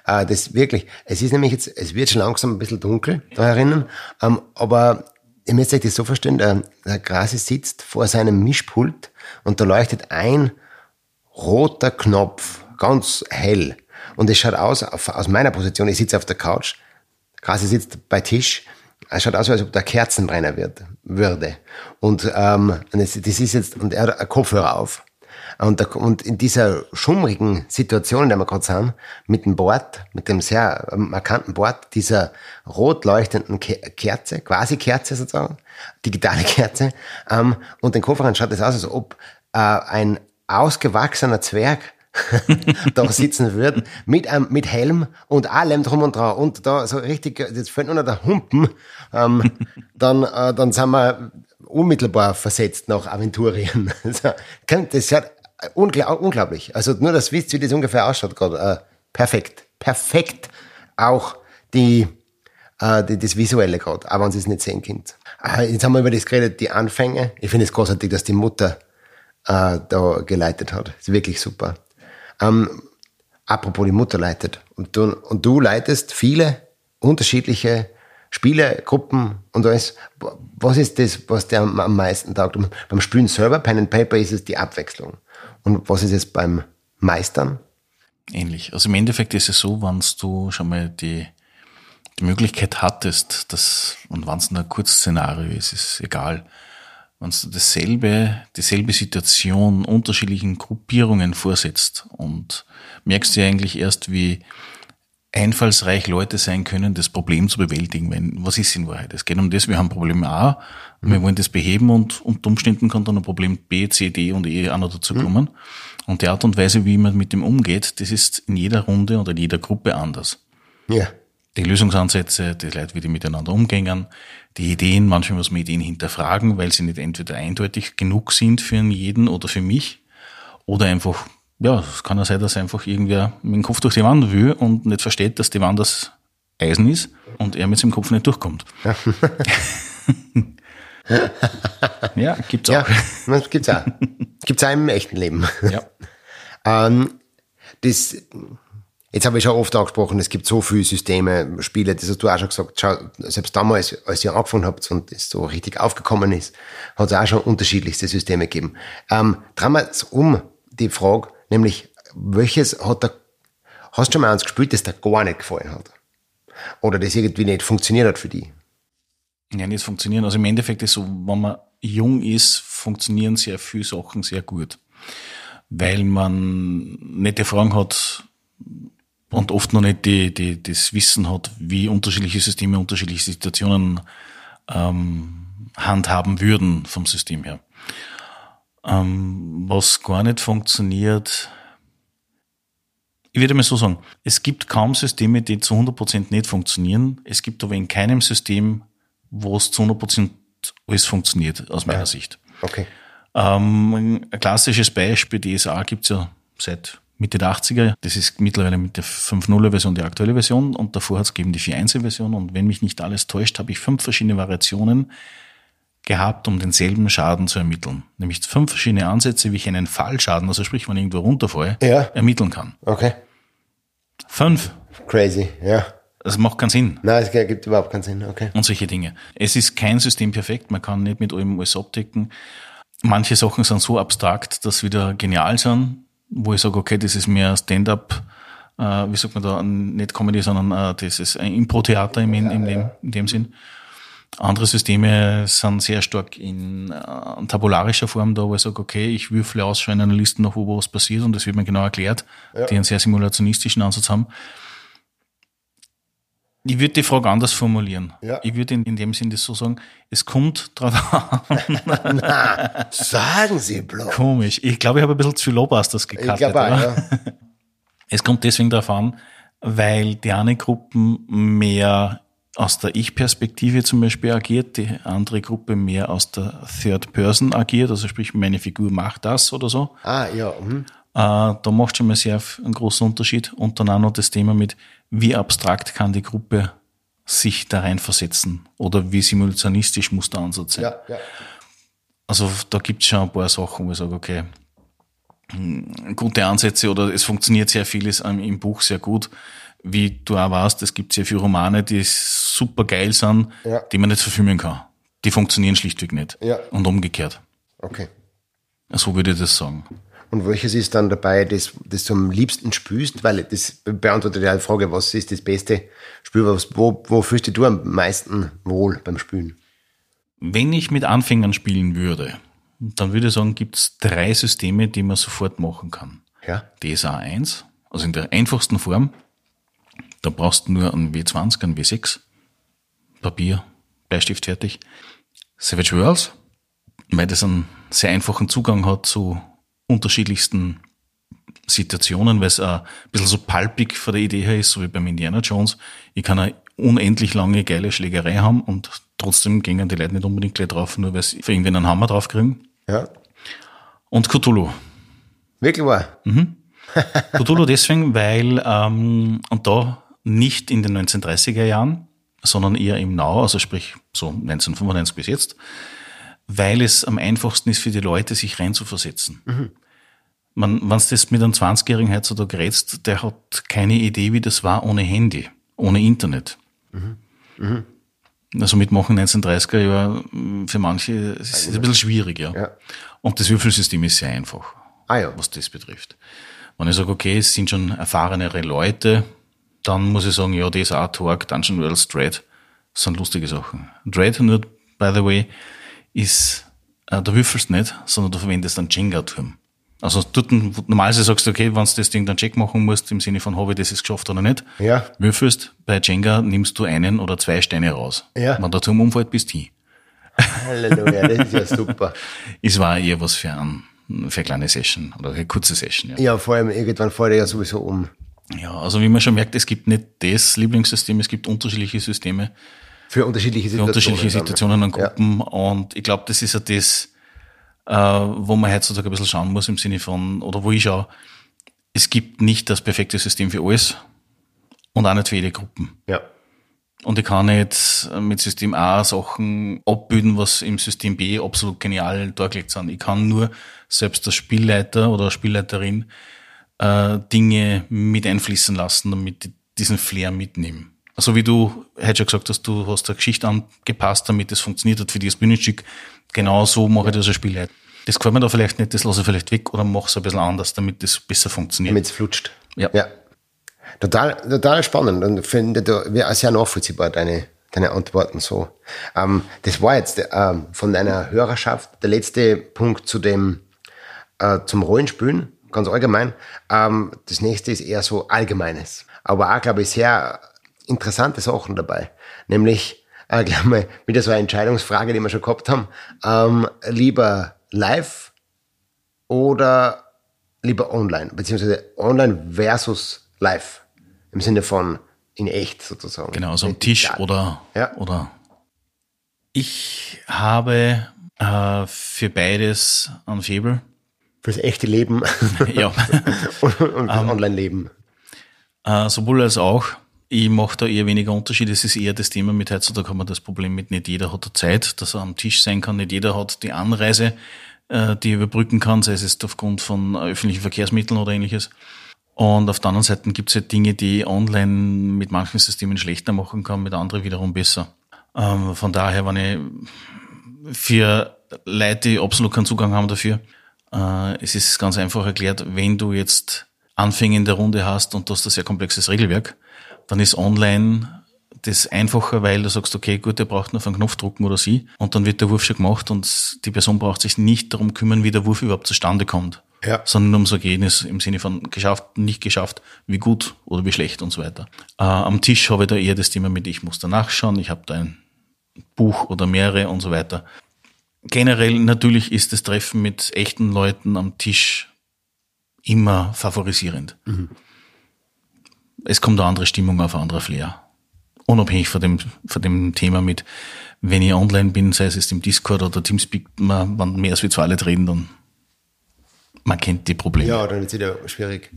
äh, das wirklich, es ist nämlich jetzt, es wird schon langsam ein bisschen dunkel da herinnen, ähm, aber ihr müsst euch das so verstehen, der, der Grase sitzt vor seinem Mischpult und da leuchtet ein roter Knopf, ganz hell. Und es schaut aus, aus meiner Position, ich sitze auf der Couch, Grase sitzt bei Tisch, es schaut aus, als ob der Kerzenbrenner wird, würde. Und ähm, das, das ist jetzt, und er hat einen Kopfhörer auf. Und, da, und in dieser schummrigen Situation, in der wir gerade sind, mit dem Bord, mit dem sehr markanten Bord, dieser rot leuchtenden Kerze, quasi Kerze sozusagen, digitale Kerze, ähm, und den Kofferraum schaut es aus, als ob äh, ein ausgewachsener Zwerg da sitzen würde, mit, ähm, mit Helm und allem drum und dran und da so richtig, jetzt fällt nur noch der Humpen, ähm, dann, äh, dann sind wir unmittelbar versetzt nach Aventurien. das hat Ungl unglaublich. Also nur das wisst, wie das ungefähr ausschaut gerade. Äh, perfekt. Perfekt auch die, äh, die, das Visuelle gerade, aber wenn sie es nicht sehen könnt. Äh, jetzt haben wir über das geredet, die Anfänge. Ich finde es großartig, dass die Mutter äh, da geleitet hat. ist wirklich super. Ähm, apropos die Mutter leitet. Und du, und du leitest viele unterschiedliche Spiele, Gruppen und alles. Was ist das, was dir am meisten taugt? Beim Spielen selber, Pen and Paper, ist es die Abwechslung. Und was ist jetzt beim Meistern? Ähnlich. Also im Endeffekt ist es so, wenn du schon mal die, die Möglichkeit hattest, dass, und wenn es nur ein Kurzszenario ist, ist egal, wenn du dasselbe, dieselbe Situation unterschiedlichen Gruppierungen vorsetzt und merkst ja eigentlich erst, wie einfallsreich Leute sein können, das Problem zu bewältigen. Wenn, was ist in Wahrheit? Es geht um das, wir haben Problem A, mhm. wir wollen das beheben und unter Umständen kann dann ein Problem B, C, D und E auch noch dazu kommen. Mhm. Und die Art und Weise, wie man mit dem umgeht, das ist in jeder Runde oder in jeder Gruppe anders. Ja. Die Lösungsansätze, die Leute, wie die miteinander umgehen, die Ideen, manchmal muss man Ideen hinterfragen, weil sie nicht entweder eindeutig genug sind für jeden oder für mich oder einfach ja, es kann ja sein, dass einfach irgendwer mit dem Kopf durch die Wand will und nicht versteht, dass die Wand das Eisen ist und er mit seinem Kopf nicht durchkommt. Ja, ja gibt's auch. Ja, gibt's auch. Gibt's auch im echten Leben. Ja. ähm, das, jetzt habe ich schon oft angesprochen, es gibt so viele Systeme, Spiele, das hast du auch schon gesagt, schau, selbst damals, als ihr angefangen habt und es so richtig aufgekommen ist, hat es auch schon unterschiedlichste Systeme gegeben. Ähm, drehen wir es um, die Frage, Nämlich, welches hat er, hast du schon mal eins gespielt, das dir gar nicht gefallen hat? Oder das irgendwie nicht funktioniert hat für dich? Ja, nicht funktionieren. Also im Endeffekt ist so, wenn man jung ist, funktionieren sehr viele Sachen sehr gut. Weil man die Fragen hat und oft noch nicht die, die, das Wissen hat, wie unterschiedliche Systeme unterschiedliche Situationen ähm, handhaben würden vom System her. Ähm, was gar nicht funktioniert, ich würde mal so sagen, es gibt kaum Systeme, die zu 100% nicht funktionieren. Es gibt aber in keinem System, wo es zu 100% alles funktioniert, aus meiner ja. Sicht. Okay. Ähm, ein klassisches Beispiel, DSA gibt's ja seit Mitte der 80er. Das ist mittlerweile mit der 5.0er Version die aktuelle Version und davor hat es gegeben die 4.1er Version und wenn mich nicht alles täuscht, habe ich fünf verschiedene Variationen gehabt, um denselben Schaden zu ermitteln. Nämlich fünf verschiedene Ansätze, wie ich einen Fallschaden, also sprich, wenn ich irgendwo runterfalle, ja. ermitteln kann. Okay. Fünf. Crazy, ja. Das macht keinen Sinn. Nein, es gibt überhaupt keinen Sinn, okay. Und solche Dinge. Es ist kein System perfekt, man kann nicht mit allem alles abdecken. Manche Sachen sind so abstrakt, dass sie wieder genial sind, wo ich sage, okay, das ist mehr Stand-up, äh, wie sagt man da, nicht Comedy, sondern äh, das ist ein Impro-Theater im, in, in, dem, in dem Sinn. Andere Systeme sind sehr stark in äh, tabularischer Form da, wo ich sage, okay, ich würfle aus in einer Liste nach, wo was passiert und das wird mir genau erklärt, ja. die einen sehr simulationistischen Ansatz haben. Ich würde die Frage anders formulieren. Ja. Ich würde in, in, dem Sinn das so sagen, es kommt drauf an. Na, sagen Sie bloß. Komisch. Ich glaube, ich habe ein bisschen zu Lobasters gekartet. Ich glaube auch, ja. Es kommt deswegen darauf an, weil die eine Gruppen mehr aus der Ich-Perspektive zum Beispiel agiert, die andere Gruppe mehr aus der Third Person agiert, also sprich, meine Figur macht das oder so. Ah, ja. Mhm. Äh, da macht schon mal sehr einen großen Unterschied. Und dann auch noch das Thema mit, wie abstrakt kann die Gruppe sich da reinversetzen oder wie simulationistisch muss der Ansatz sein. Ja, ja. Also da gibt es schon ein paar Sachen, wo ich sage, okay, hm, gute Ansätze oder es funktioniert sehr vieles im Buch sehr gut wie du auch weißt, es gibt sehr viele Romane, die super geil sind, ja. die man nicht verfilmen kann. Die funktionieren schlichtweg nicht. Und umgekehrt. Okay. So würde ich das sagen. Und welches ist dann dabei, das, das du am liebsten spürst? Weil das beantwortet ja die Frage, was ist das beste Spiel? Wo, wo fühlst du dich am meisten wohl beim Spielen? Wenn ich mit Anfängern spielen würde, dann würde ich sagen, gibt es drei Systeme, die man sofort machen kann. Ja. DSA 1, also in der einfachsten Form, da brauchst du nur ein W20, ein W6, Papier, Bleistift fertig. Savage Worlds, weil das einen sehr einfachen Zugang hat zu unterschiedlichsten Situationen, weil es ein bisschen so palpig von der Idee her ist, so wie beim Indiana Jones. Ich kann eine unendlich lange geile Schlägerei haben und trotzdem gehen die Leute nicht unbedingt gleich drauf, nur weil sie für irgendwen einen Hammer drauf kriegen. Ja. Und Cthulhu. Wirklich wahr? Mhm. Cthulhu deswegen, weil, ähm, und da nicht in den 1930er Jahren, sondern eher im Now, also sprich so 1995 bis jetzt, weil es am einfachsten ist für die Leute, sich reinzuversetzen. Mhm. Man, wenn es das mit einem 20-Jährigen heutzutage rätst, der hat keine Idee, wie das war ohne Handy, ohne Internet. Mhm. Mhm. Also mitmachen 1930er Jahre für manche ist, ist ein bisschen schwierig, ja. ja. Und das Würfelsystem ist sehr einfach, ah, ja. was das betrifft. Wenn ich sage, okay, es sind schon erfahrenere Leute, dann muss ich sagen, ja, das auch Torque, Dungeon Worlds, Dread, sind lustige Sachen. Dread, nur by the way, ist, äh, du würfelst nicht, sondern du verwendest einen Jenga-Turm. Also dort, normalerweise sagst du, okay, wenn du das Ding dann Check machen musst, im Sinne von, habe ich das jetzt geschafft oder nicht, Ja. würfelst, bei Jenga nimmst du einen oder zwei Steine raus. Ja. Wenn der Turm umfällt, bist du hin. Halleluja, das ist ja super. Es war eher was für, ein, für eine kleine Session oder eine kurze Session. Ja. Ja, vor allem irgendwann fällt er ja sowieso um. ja, also wie man schon merkt, es gibt nicht das Lieblingssystem, es gibt unterschiedliche Systeme Für unterschiedliche für Situationen. unterschiedliche dann. Situationen und Ja. Gruppen. Und ich glaube, das ist ja das, äh, wo man heutzutage ein bisschen schauen muss im Sinne von, oder wo ich schaue, es gibt nicht das perfekte System für alles und auch nicht für jede Gruppen. Ja. Und ich kann nicht mit System A Sachen abbilden, was im System B absolut genial dargelegt sind. Ich kann nur selbst als Spielleiter oder Spielleiterin äh, Dinge mit einfließen lassen, damit ich diesen Flair mitnehmen. Also wie du heute schon gesagt hast, du hast eine Geschichte angepasst, damit es funktioniert hat für dieses Bühnenstück. Genau so mache ich das als Spielleiter. Das gefällt mir da vielleicht nicht, das lasse ich vielleicht weg oder mache es ein bisschen anders, damit das besser funktioniert. Damit es flutscht. Ja. Ja. Total, total spannend und finde da wäre sehr nachvollziehbar, deine, deine Antworten so. Ähm, das war jetzt ähm, von deiner Hörerschaft der letzte Punkt zu dem, äh, zum Rollenspielen, ganz allgemein. Ähm, das nächste ist eher so Allgemeines. Aber auch, glaube ich, sehr interessante Sachen dabei. Nämlich, äh, glaube mal, wieder so eine Entscheidungsfrage, die wir schon gehabt haben. Ähm, lieber live oder lieber online, beziehungsweise online versus live. Im Sinne von in echt sozusagen. Genau, also am Tisch oder, Ja. oder. Ich habe äh, für beides ein Faible. Fürs echte Leben ja, und, und Ähm. fürs Online-Leben. äh, sowohl als auch. Ich mache da eher weniger Unterschied. Es ist eher das Thema mit heutzutage haben wir das Problem mit, nicht jeder hat Zeit, dass er am Tisch sein kann. Nicht jeder hat die Anreise, äh, die er überbrücken kann, sei es jetzt aufgrund von öffentlichen Verkehrsmitteln oder ähnliches. Und auf der anderen Seite gibt es halt Dinge, die online mit manchen Systemen schlechter machen kann, mit anderen wiederum besser. Ähm, von daher, wenn ich für Leute, die absolut keinen Zugang haben dafür, äh, es ist ganz einfach erklärt, wenn du jetzt Anfänge in der Runde hast und du hast ein sehr komplexes Regelwerk, dann ist online das einfacher, weil du sagst, okay, gut, der braucht nur auf einen Knopf drucken oder sie und dann wird der Wurf schon gemacht und die Person braucht sich nicht darum kümmern, wie der Wurf überhaupt zustande kommt, Ja. sondern ums Ergebnis im Sinne von geschafft, nicht geschafft, wie gut oder wie schlecht und so weiter. Äh, am Tisch habe ich da eher das Thema mit, ich muss da nachschauen, ich habe da ein Buch oder mehrere und so weiter. Generell natürlich ist das Treffen mit echten Leuten am Tisch immer favorisierend. Es kommt eine andere Stimmung auf, ein anderer Flair. Unabhängig von dem, von dem Thema mit, wenn ich online bin, sei es jetzt im Discord oder Teamspeak, man, wenn mehr als wir zwei Leute reden, dann man kennt die Probleme. Ja, dann ist es wieder schwierig.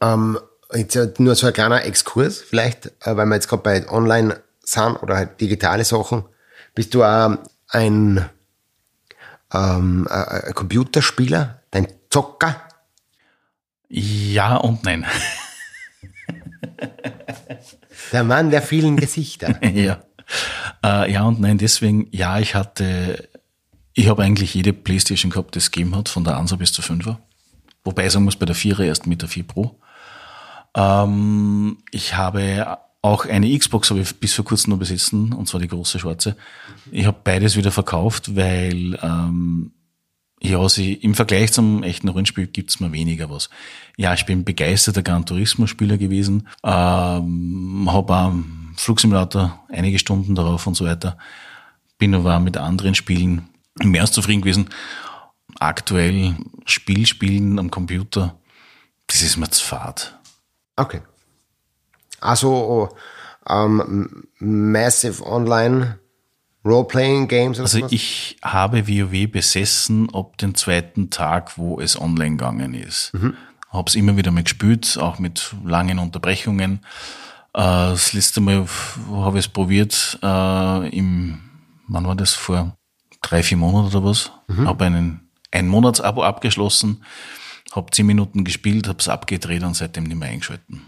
Ähm, jetzt äh, nur so ein kleiner Exkurs, vielleicht, äh, weil wir jetzt gerade bei Online sind oder halt digitale Sachen. Bist du auch ein, ähm, äh, ein Computerspieler, dein Zocker? ja und nein. Der Mann der vielen Gesichter. ja. Äh, ja und nein, deswegen, ja, ich hatte, ich habe eigentlich jede Playstation gehabt, die es gegeben hat, von der 1er bis zur 5er. Wobei ich sagen muss, bei der 4er erst mit der 4 Pro. Ähm, ich habe auch eine Xbox habe ich bis vor kurzem noch besessen, und zwar die große schwarze. Ich habe beides wieder verkauft, weil ähm, ja, sie, im Vergleich zum echten Rollenspiel gibt's mir weniger was. Ja, ich bin begeisterter Gran Turismo-Spieler gewesen, ähm, habe am Flugsimulator einige Stunden darauf und so weiter. Bin aber mit anderen Spielen mehr als zufrieden gewesen. Aktuell Spiel spielen am Computer, das ist mir zu fad. Okay. Also ähm, Massive Online Role-Playing Games oder Also sowas? ich habe WoW besessen ab dem zweiten Tag, wo es online gegangen ist. Habe es immer wieder mal gespielt, auch mit langen Unterbrechungen. Äh, das letzte Mal habe ich es probiert äh, im, wann war das, vor drei, vier Monaten oder was. Habe einen ein Monatsabo abgeschlossen, habe zehn Minuten gespielt, habe es abgedreht und seitdem nicht mehr eingeschalten.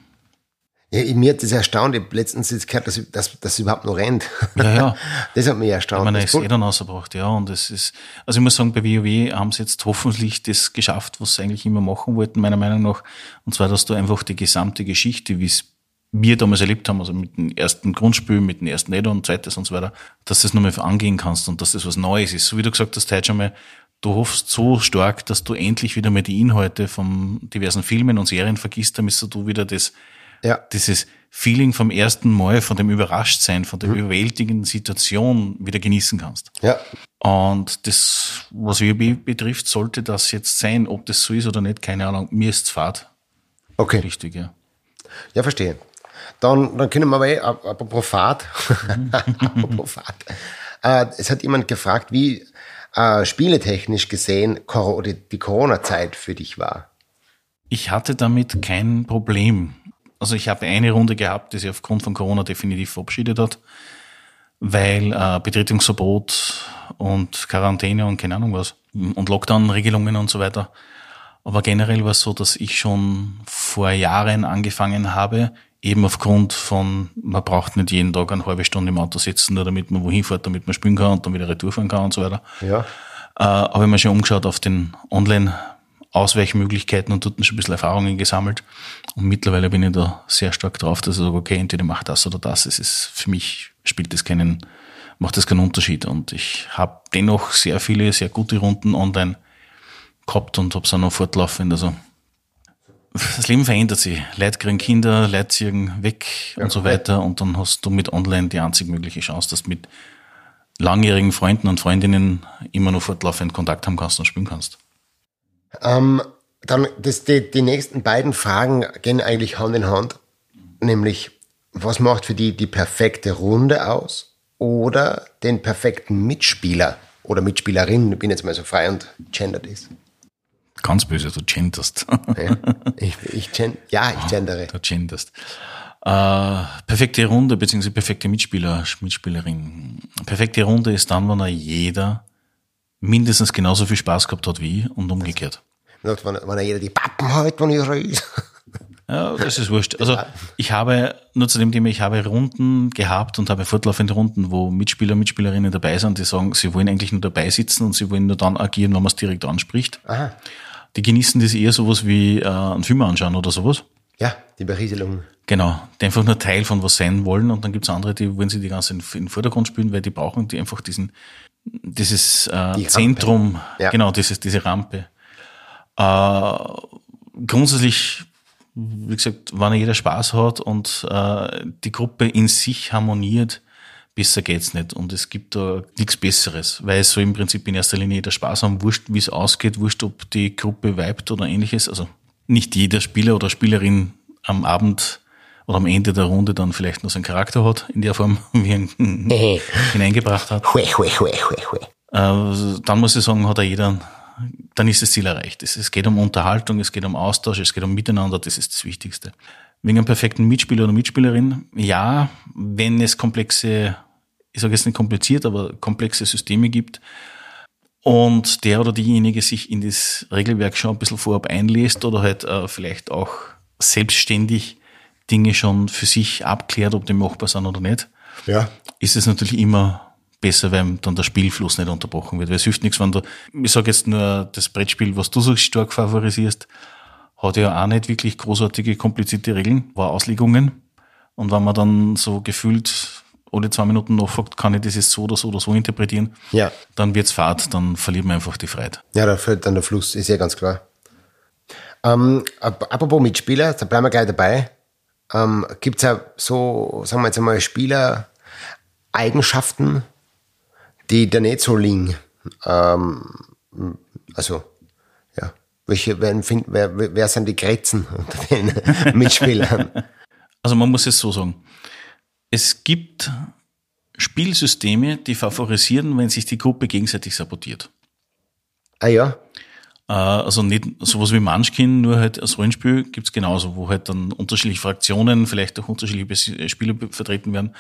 Ja, mir hat das erstaunt. Ich habe letztens jetzt gehört, dass, dass, dass es überhaupt noch rennt. Ja, ja. Das hat mich erstaunt. Ich meine, Das ist ist cool. eh dann rausgebracht, ja. Und es ist, also ich muss sagen, bei WoW haben sie jetzt hoffentlich das geschafft, was sie eigentlich immer machen wollten, meiner Meinung nach. Und zwar, dass du einfach die gesamte Geschichte, wie es wir damals erlebt haben, also mit dem ersten Grundspiel, mit dem ersten Add-on, zweites und so weiter, dass du das nochmal angehen kannst und dass das was Neues ist. So wie du gesagt hast, heute schon mal, du hoffst so stark, dass du endlich wieder mal die Inhalte von diversen Filmen und Serien vergisst, damit du wieder das, ja. dieses Feeling vom ersten Mal, von dem Überraschtsein, von der mhm. überwältigenden Situation wieder genießen kannst. Ja. Und das, was WoW betrifft, sollte das jetzt sein, ob das so ist oder nicht, keine Ahnung. Mir ist es Fahrt. Okay. Richtig, ja. Ja, verstehe. Dann, dann können wir mal, apropos Fahrt, apropos Fahrt. Äh, es hat jemand gefragt, wie äh, spieletechnisch gesehen die Corona-Zeit für dich war. Ich hatte damit kein Problem. Also ich habe eine Runde gehabt, die sich aufgrund von Corona definitiv verabschiedet hat, weil äh, Betretungsverbot und Quarantäne und keine Ahnung was und Lockdown-Regelungen und so weiter. Aber generell war es so, dass ich schon vor Jahren angefangen habe, eben aufgrund von, man braucht nicht jeden Tag eine halbe Stunde im Auto sitzen, nur damit man wohin fährt, damit man spielen kann und dann wieder Retour fahren kann und so weiter. Ja. Äh, habe ich mir schon umgeschaut auf den Online- Ausweichmöglichkeiten und dort schon ein bisschen Erfahrungen gesammelt. Und mittlerweile bin ich da sehr stark drauf, dass ich sage, okay, entweder macht das oder das. Es ist für mich spielt das keinen, macht das keinen Unterschied. Und ich habe dennoch sehr viele, sehr gute Runden online gehabt und habe es auch noch fortlaufend. Also das Leben verändert sich. Leute kriegen Kinder, Leute ziehen weg ja, und so weiter. Und dann hast du mit online die einzig mögliche Chance, dass du mit langjährigen Freunden und Freundinnen immer noch fortlaufend Kontakt haben kannst und spielen kannst. Ähm, dann das, die, die nächsten beiden Fragen gehen eigentlich Hand in Hand. Nämlich, was macht für die die perfekte Runde aus? Oder den perfekten Mitspieler oder Mitspielerin? Ich bin jetzt mal so frei und gendert ist. Ganz böse, du genderst. Ja, ich, ich gen ja, ich gendere. Du genderst. Äh, perfekte Runde, beziehungsweise perfekte Mitspieler, Mitspielerin. Perfekte Runde ist dann, wenn er jeder mindestens genauso viel Spaß gehabt hat wie ich und umgekehrt. Wenn, wenn er jeder die Pappen hält, wenn ich reise. Ja, das ist wurscht. Also ich habe, nur zu dem Thema, ich habe Runden gehabt und habe fortlaufende Runden, wo Mitspieler, Mitspielerinnen dabei sind, die sagen, sie wollen eigentlich nur dabei sitzen und sie wollen nur dann agieren, wenn man es direkt anspricht. Aha. Die genießen das eher sowas wie äh, einen Film anschauen oder sowas. Ja, die Berieselung. Genau, die einfach nur Teil von was sein wollen und dann gibt's andere, die wollen sie die ganze in, in den Vordergrund spielen, weil die brauchen die einfach diesen, dieses äh, Zentrum, ja. genau, dieses, diese Rampe. Äh, grundsätzlich, wie gesagt, wenn jeder Spaß hat und äh, die Gruppe in sich harmoniert, besser geht's nicht. Und es gibt da nichts Besseres, weil es so im Prinzip in erster Linie jeder Spaß haben, wurscht, wie es ausgeht, wurscht, ob die Gruppe vibet oder ähnliches. Also nicht jeder Spieler oder Spielerin am Abend oder am Ende der Runde dann vielleicht noch seinen Charakter hat, in der Form, wie er ihn hineingebracht hat. äh, dann muss ich sagen, hat er jeder, dann ist das Ziel erreicht. Es, es geht um Unterhaltung, es geht um Austausch, es geht um Miteinander, das ist das Wichtigste. Wegen einem perfekten Mitspieler oder Mitspielerin, ja, wenn es komplexe, ich sage jetzt nicht kompliziert, aber komplexe Systeme gibt, und der oder diejenige sich in das Regelwerk schon ein bisschen vorab einlässt oder halt äh, vielleicht auch selbstständig Dinge schon für sich abklärt, ob die machbar sind oder nicht, ja. ist es natürlich immer besser, weil dann der Spielfluss nicht unterbrochen wird. Weil es hilft nichts, wenn du, ich sage jetzt nur, das Brettspiel, was du so stark favorisierst, hat ja auch nicht wirklich großartige, komplizierte Regeln, war Auslegungen. Und wenn man dann so gefühlt alle zwei Minuten nachfragt, kann ich das jetzt so oder so oder so interpretieren, ja. dann wird's Fahrt, dann verliert man einfach die Freiheit. Ja, da fällt dann der Fluss, ist ja ganz klar. Ähm, apropos Mitspieler, da bleiben wir gleich dabei. Ähm, Gibt es ja so, sagen wir jetzt einmal, Spieler-Eigenschaften, die da nicht so liegen? Ähm, also, ja. Welche, wer, wer, wer sind die Grätzen unter den Mitspielern? Also man muss es so sagen. Es gibt Spielsysteme, die favorisieren, wenn sich die Gruppe gegenseitig sabotiert. Ah ja. Äh, also nicht sowas wie Munchkin, nur halt als Rollenspiel gibt's genauso, wo halt dann unterschiedliche Fraktionen, vielleicht auch unterschiedliche Spieler vertreten werden.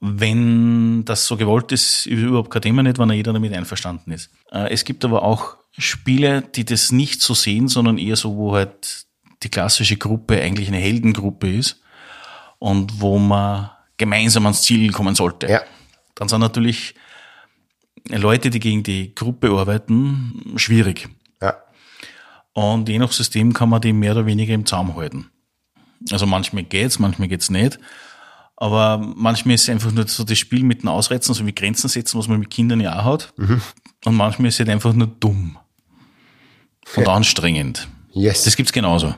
Wenn das so gewollt ist, ist überhaupt kein Thema nicht, wenn jeder damit einverstanden ist. Äh, es gibt aber auch Spiele, die das nicht so sehen, sondern eher so, wo halt die klassische Gruppe eigentlich eine Heldengruppe ist und wo man gemeinsam ans Ziel kommen sollte. Ja. Dann sind natürlich Leute, die gegen die Gruppe arbeiten, schwierig. Ja. Und je nach System kann man die mehr oder weniger im Zaum halten. Also manchmal geht's, manchmal geht's nicht. Aber manchmal ist es einfach nur so das Spiel mit den Ausreizen, so wie Grenzen setzen, was man mit Kindern ja auch hat. Mhm. Und manchmal ist es halt einfach nur dumm. Und anstrengend. Yes. Das gibt's genauso.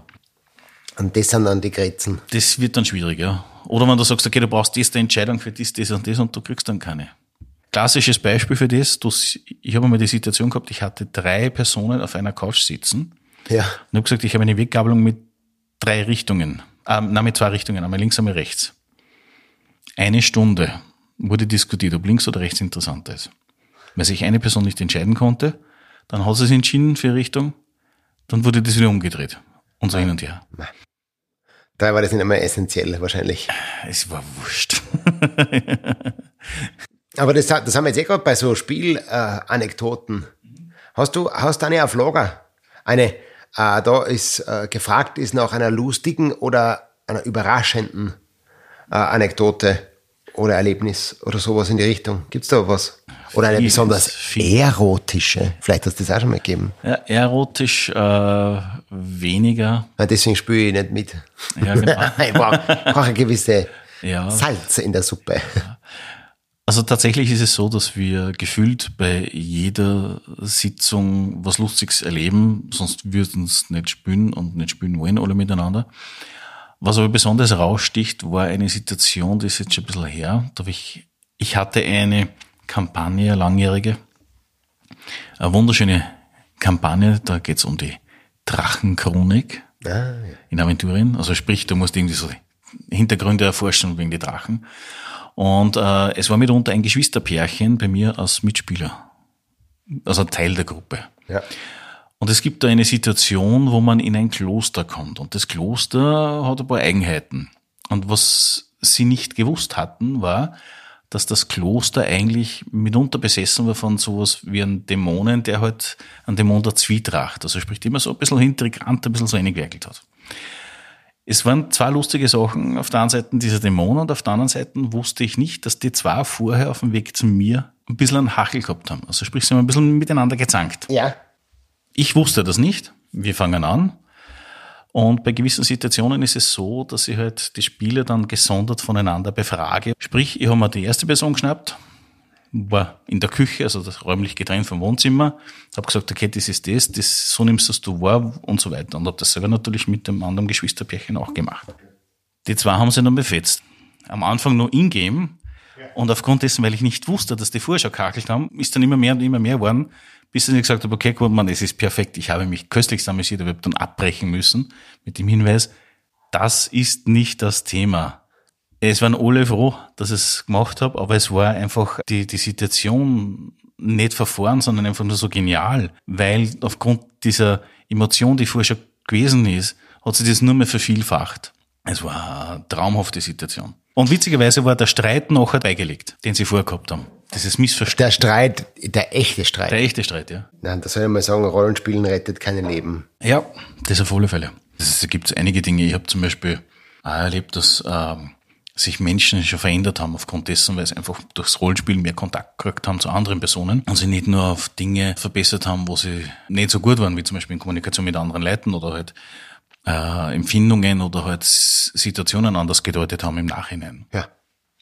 Und das sind dann die Grenzen. Das wird dann schwierig, ja. Oder wenn du sagst, okay, du brauchst diese Entscheidung für das, das und das und du kriegst dann keine. Klassisches Beispiel für das, du, ich habe einmal die Situation gehabt, ich hatte drei Personen auf einer Couch sitzen Ja. und habe gesagt, ich habe eine Weggabelung mit drei Richtungen. Ähm, nein, mit zwei Richtungen, einmal links, einmal rechts. Eine Stunde wurde diskutiert, ob links oder rechts interessanter ist. Weil sich eine Person nicht entscheiden konnte, dann hat sie sich entschieden für Richtung, dann wurde das wieder umgedreht. Und so hin und her. Da war das nicht einmal essentiell, wahrscheinlich. Es war wurscht. Aber das, das haben wir jetzt eh gerade bei so Spielanekdoten. Hast du, hast du eine auf Lager? Eine, äh, da ist äh, gefragt ist nach einer lustigen oder einer überraschenden äh, Anekdote oder Erlebnis oder sowas in die Richtung. Gibt's da was? Oder eine besonders erotische? Vielleicht hast du das auch schon mal gegeben. Ja, erotisch äh, weniger. Ja, deswegen spüre ich nicht mit. Ja, genau. ich brauche brauch eine gewisse Ja. Salz in der Suppe. Also tatsächlich ist es so, dass wir gefühlt bei jeder Sitzung was Lustiges erleben, sonst würden es nicht spülen und nicht spülen wollen alle miteinander. Was aber besonders raussticht, war eine Situation, die ist jetzt schon ein bisschen her. Da ich, ich hatte eine Kampagne, eine langjährige, eine wunderschöne Kampagne, da geht's um die Drachenchronik Ah, ja. in Aventurien. Also sprich, du musst irgendwie so Hintergründe erforschen wegen die Drachen. Und äh, es war mitunter ein Geschwisterpärchen bei mir als Mitspieler. Also Teil der Gruppe. Ja. Und es gibt da eine Situation, wo man in ein Kloster kommt. Und das Kloster hat ein paar Eigenheiten. Und was sie nicht gewusst hatten, war, dass das Kloster eigentlich mitunter besessen war von sowas wie einem Dämonen, der halt einen Dämon der Zwietracht, also sprich immer so ein bisschen hintergrant, ein bisschen so eingewerkelt hat. Es waren zwei lustige Sachen. Auf der einen Seite dieser Dämon und auf der anderen Seite wusste ich nicht, dass die zwei vorher auf dem Weg zu mir ein bisschen einen Hachel gehabt haben. Also sprich, sie haben ein bisschen miteinander gezankt. ja. Ich wusste das nicht. Wir fangen an. Und bei gewissen Situationen ist es so, dass ich halt die Spieler dann gesondert voneinander befrage. Sprich, ich habe mir die erste Person geschnappt, war in der Küche, also das räumlich getrennt vom Wohnzimmer, habe gesagt, okay, das ist das, das so nimmst das du wahr und so weiter. Und habe das selber natürlich mit dem anderen Geschwisterpärchen auch gemacht. Die zwei haben sie dann befetzt. Am Anfang nur in-game. Und aufgrund dessen, weil ich nicht wusste, dass die vorher schon kakelt haben, ist dann immer mehr und immer mehr geworden, bis ich gesagt habe, okay, gut, man, es ist perfekt. Ich habe mich köstlichst amüsiert, aber ich habe dann abbrechen müssen mit dem Hinweis, das ist nicht das Thema. Es waren alle froh, dass ich es gemacht habe, aber es war einfach die, die Situation nicht verfahren, sondern einfach nur so genial, weil aufgrund dieser Emotion, die vorher schon gewesen ist, hat sich das nur mehr vervielfacht. Es war eine traumhafte Situation. Und witzigerweise war der Streit nachher beigelegt, den sie vorher gehabt haben. Dieses Missverständnis. Der Streit, der echte Streit. Der echte Streit, ja. Nein, da soll ich mal sagen, Rollenspielen rettet keine Leben. Ja, das auf alle Fälle. Es gibt einige Dinge. Ich habe zum Beispiel auch erlebt, dass ähm, sich Menschen schon verändert haben aufgrund dessen, weil sie einfach durchs Rollenspiel mehr Kontakt gekriegt haben zu anderen Personen und sie nicht nur auf Dinge verbessert haben, wo sie nicht so gut waren, wie zum Beispiel in Kommunikation mit anderen Leuten oder halt äh, Empfindungen oder halt Situationen anders gedeutet haben im Nachhinein. Ja.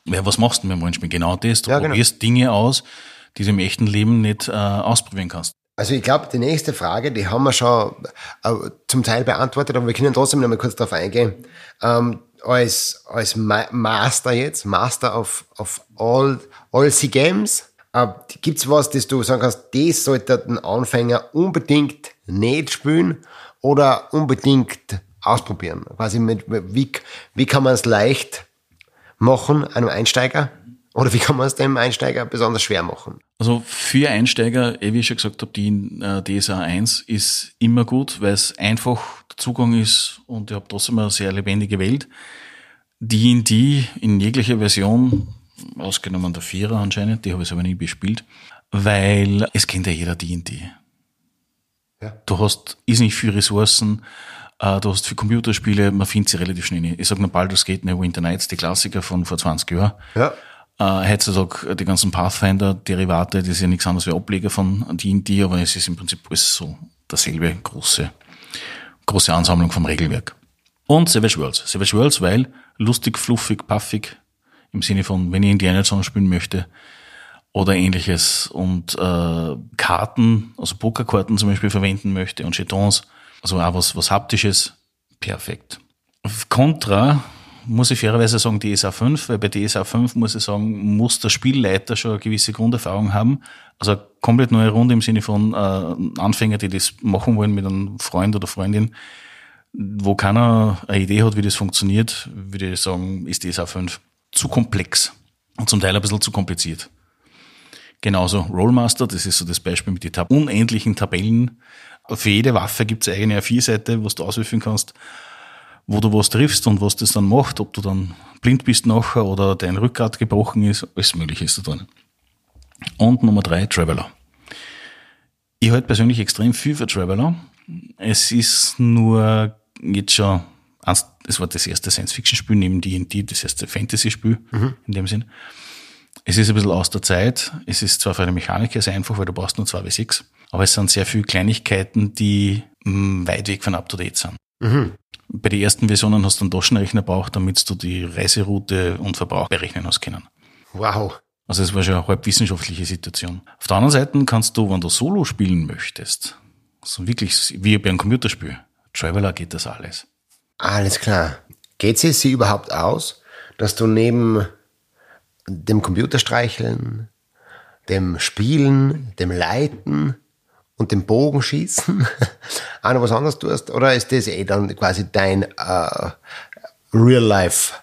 Ja, was machst du beim Rollenspiel? Genau das. Du Ja, genau. probierst Dinge aus, die du im echten Leben nicht äh, ausprobieren kannst. Also ich glaube, die nächste Frage, die haben wir schon äh, zum Teil beantwortet, aber wir können trotzdem noch mal kurz darauf eingehen. Ähm, als als Ma Master jetzt, Master of, of all, all Sea Games, äh, gibt's was, das du sagen kannst, das sollte ein Anfänger unbedingt nicht spielen oder unbedingt ausprobieren? Quasi mit, wie, wie kann man es leicht machen, einem Einsteiger? Oder wie kann man es dem Einsteiger besonders schwer machen? Also für Einsteiger, eh wie ich schon gesagt habe, die äh, DSA 1 ist immer gut, weil es einfach der Zugang ist und ich habe trotzdem eine sehr lebendige Welt. D&D in jeglicher Version, ausgenommen der Vierer anscheinend, die habe ich aber nie bespielt, weil es kennt ja jeder D&D. Ja. Du hast irrsinnig viele Ressourcen, äh, du hast viele Computerspiele, man findet sie relativ schnell. Ich sag nur Baldur's Gate, Neverwinter Nights, die Klassiker von vor 20 Jahren. Ja. Äh, heutzutage die ganzen Pathfinder-Derivate, das ist ja nichts anderes wie Ableger von D&D, aber es ist im Prinzip alles so dasselbe große, große Ansammlung vom Regelwerk. Und Savage Worlds. Savage Worlds, weil lustig, fluffig, puffig, im Sinne von, wenn ich Indiana Jones spielen möchte oder ähnliches und äh, Karten, also Pokerkarten zum Beispiel verwenden möchte und Jetons, also auch was, was Haptisches, perfekt. Contra muss ich fairerweise sagen DSA 5, weil bei DSA 5 muss ich sagen, muss der Spielleiter schon eine gewisse Grunderfahrung haben. Also komplett neue Runde im Sinne von äh, Anfänger, die das machen wollen mit einem Freund oder Freundin, wo keiner eine Idee hat, wie das funktioniert, würde ich sagen, ist DSA 5 zu komplex und zum Teil ein bisschen zu kompliziert. Genauso Rollmaster, das ist so das Beispiel mit den unendlichen Tabellen. Für jede Waffe gibt es eine A4-Seite, wo du auswürfeln kannst wo du was triffst und was das dann macht, ob du dann blind bist nachher oder dein Rückgrat gebrochen ist, alles mögliche ist da drin. Und Nummer drei, Traveler. Ich halte persönlich extrem viel für Traveler. Es ist nur jetzt schon, es war das erste Science-Fiction-Spiel neben D&D, das erste Fantasy-Spiel mhm. in dem Sinn. Es ist ein bisschen aus der Zeit. Es ist zwar für eine Mechaniker sehr einfach, weil du brauchst nur 2W6, aber es sind sehr viele Kleinigkeiten, die mm, weit weg von up-to-date sind. Mhm. Bei den ersten Versionen hast du einen Taschenrechner braucht, damit du die Reiseroute und Verbrauch berechnen hast können. Wow. Also es war schon eine halb wissenschaftliche Situation. Auf der anderen Seite kannst du, wenn du Solo spielen möchtest, so wirklich wie bei einem Computerspiel, Traveler geht das alles. Alles klar. Geht es sie überhaupt aus, dass du neben dem Computerstreicheln, dem Spielen, dem Leiten und dem Bogenschießen auch noch was anderes tust? Oder ist das eh dann quasi dein äh, Real Life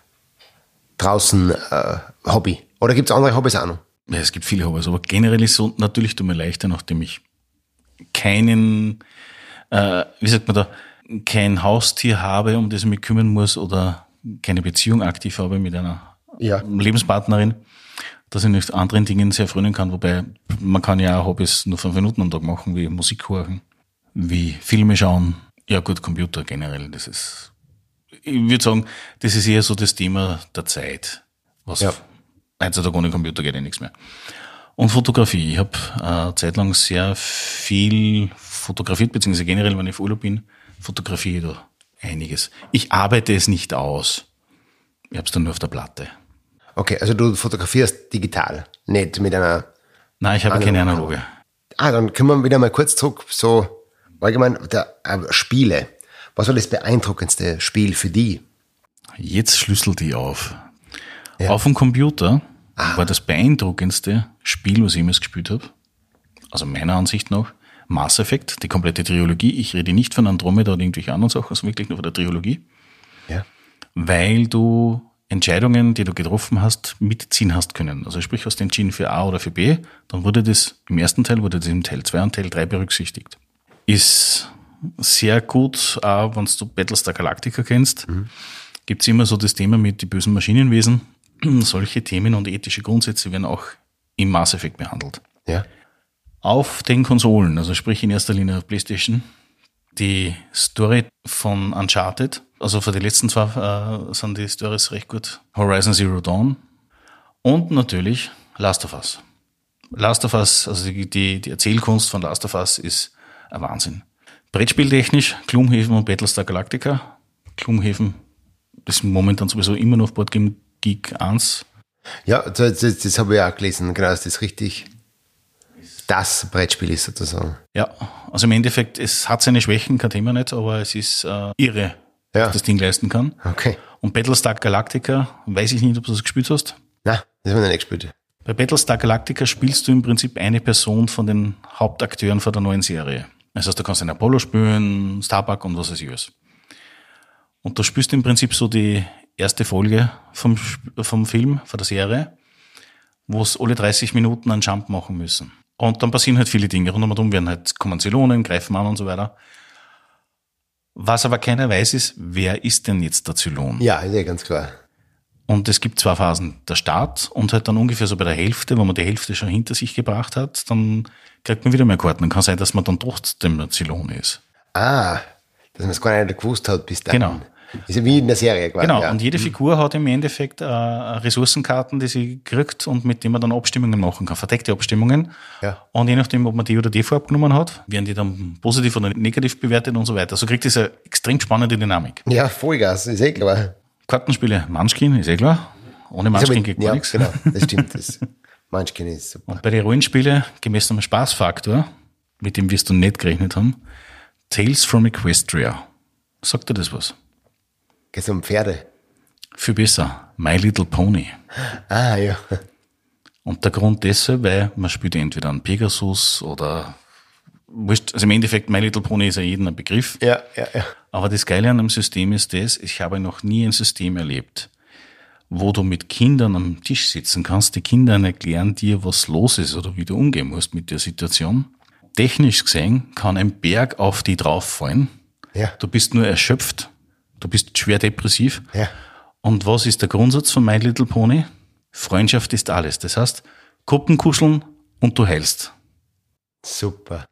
draußen äh, Hobby? Oder gibt es andere Hobbys auch noch? Ja, es gibt viele Hobbys, aber generell ist so, natürlich tut mir leichter, nachdem ich keinen, äh, wie sagt man da, kein Haustier habe, um das ich mich kümmern muss oder keine Beziehung aktiv habe mit einer ja. Lebenspartnerin dass ich nicht anderen Dingen sehr frönen kann, wobei man kann ja auch Hobbys nur fünf Minuten am Tag machen, wie Musik hören, wie Filme schauen. Ja gut, Computer generell, das ist, ich würde sagen, das ist eher so das Thema der Zeit. Was ja. heutzutage ohne Computer geht ja nichts mehr. Und Fotografie. Ich habe äh, zeitlang sehr viel fotografiert, beziehungsweise generell, wenn ich auf Urlaub bin, fotografiere ich da einiges. Ich arbeite es nicht aus. Ich habe es dann nur auf der Platte. Okay, also du fotografierst digital, nicht mit einer. Nein, ich habe keine analoge. Ah, dann können wir wieder mal kurz zurück, so allgemein, der, äh, Spiele. Was war das beeindruckendste Spiel für die? Jetzt schlüsselt die auf. Ja. Auf dem Computer ah. war das beeindruckendste Spiel, was ich jemals gespielt habe, also meiner Ansicht nach, Mass Effect, die komplette Trilogie. Ich rede nicht von Andromeda oder irgendwelche anderen Sachen, sondern wirklich nur von der Trilogie. Ja. Weil du Entscheidungen, die du getroffen hast, mitziehen hast können. Also sprich, hast du entschieden für A oder für B, dann wurde das im ersten Teil, wurde das im Teil 2 und Teil 3 berücksichtigt. Ist sehr gut, auch wenn du Battlestar Galactica kennst, mhm. gibt es immer so das Thema mit die bösen Maschinenwesen. Solche Themen und ethische Grundsätze werden auch im Mass Effect behandelt. Ja. Auf den Konsolen, also sprich in erster Linie auf PlayStation, die Story von Uncharted, also für die letzten zwei äh, sind die Stories recht gut. Horizon Zero Dawn und natürlich Last of Us. Last of Us, also die, die, die Erzählkunst von Last of Us ist ein Wahnsinn. Brettspieltechnisch, Klumhaven und Battlestar Galactica. Klumhaven ist momentan sowieso immer noch auf Boardgame Geek 1. Ja, das, das, das habe ich auch gelesen, genau, das ist richtig das Brettspiel ist sozusagen. Ja, also im Endeffekt, es hat seine Schwächen, kein Thema nicht, aber es ist äh, irre, ja. das Ding leisten kann. Okay. Und Battlestar Galactica, weiß ich nicht, ob du das gespielt hast. Na, das haben wir nicht gespielt. Bei Battlestar Galactica spielst du im Prinzip eine Person von den Hauptakteuren von der neuen Serie. Das heißt, du kannst einen Apollo spielen, Starbuck und was weiß ich was. Und du spielst im Prinzip so die erste Folge vom, vom Film, von der Serie, wo es alle 30 Minuten einen Jump machen müssen. Und dann passieren halt viele Dinge. Rundum werden halt, kommen Zylonen, greifen an und so weiter. Was aber keiner weiß, ist, wer ist denn jetzt der Zylon? Ja, ist ja ganz klar. Und es gibt zwei Phasen. Der Start und halt dann ungefähr so bei der Hälfte, wenn man die Hälfte schon hinter sich gebracht hat, dann kriegt man wieder mehr Karten. Dann kann sein, dass man dann trotzdem der Zylon ist. Ah, dass man es gar nicht gewusst hat bis dahin. Genau. Ist ja wie in der Serie quasi. Genau, ja. und jede Figur hat im Endeffekt äh, Ressourcenkarten, die sie kriegt und mit denen man dann Abstimmungen machen kann, verdeckte Abstimmungen. Ja. Und je nachdem, ob man die oder die Farbe genommen hat, werden die dann positiv oder negativ bewertet und so weiter. So kriegt das eine extrem spannende Dynamik. Ja, Vollgas, ist eh klar. Kartenspiele, Munchkin, ist eh klar. Ohne Ist Munchkin geht gar ja, nichts. genau, das stimmt. Das Munchkin ist super. Und bei den Rollenspielen, gemäß dem Spaßfaktor, mit dem wirst du nicht gerechnet haben, Tales from Equestria. Sagt dir das was? Geht um Pferde. Viel besser. My Little Pony. Ah, ja. Und der Grund deshalb, weil man spielt entweder einen Pegasus oder also im Endeffekt My Little Pony ist ja jedem ein Begriff. Ja, ja, ja. Aber das Geile an einem System ist das, ich habe noch nie ein System erlebt, wo du mit Kindern am Tisch sitzen kannst, die Kinder erklären dir, was los ist oder wie du umgehen musst mit der Situation. Technisch gesehen kann ein Berg auf die drauf fallen. Ja. Du bist nur erschöpft. Du bist schwer depressiv. Ja. Und was ist der Grundsatz von My Little Pony? Freundschaft ist alles. Das heißt, Kuppen kuscheln und du heilst. Super.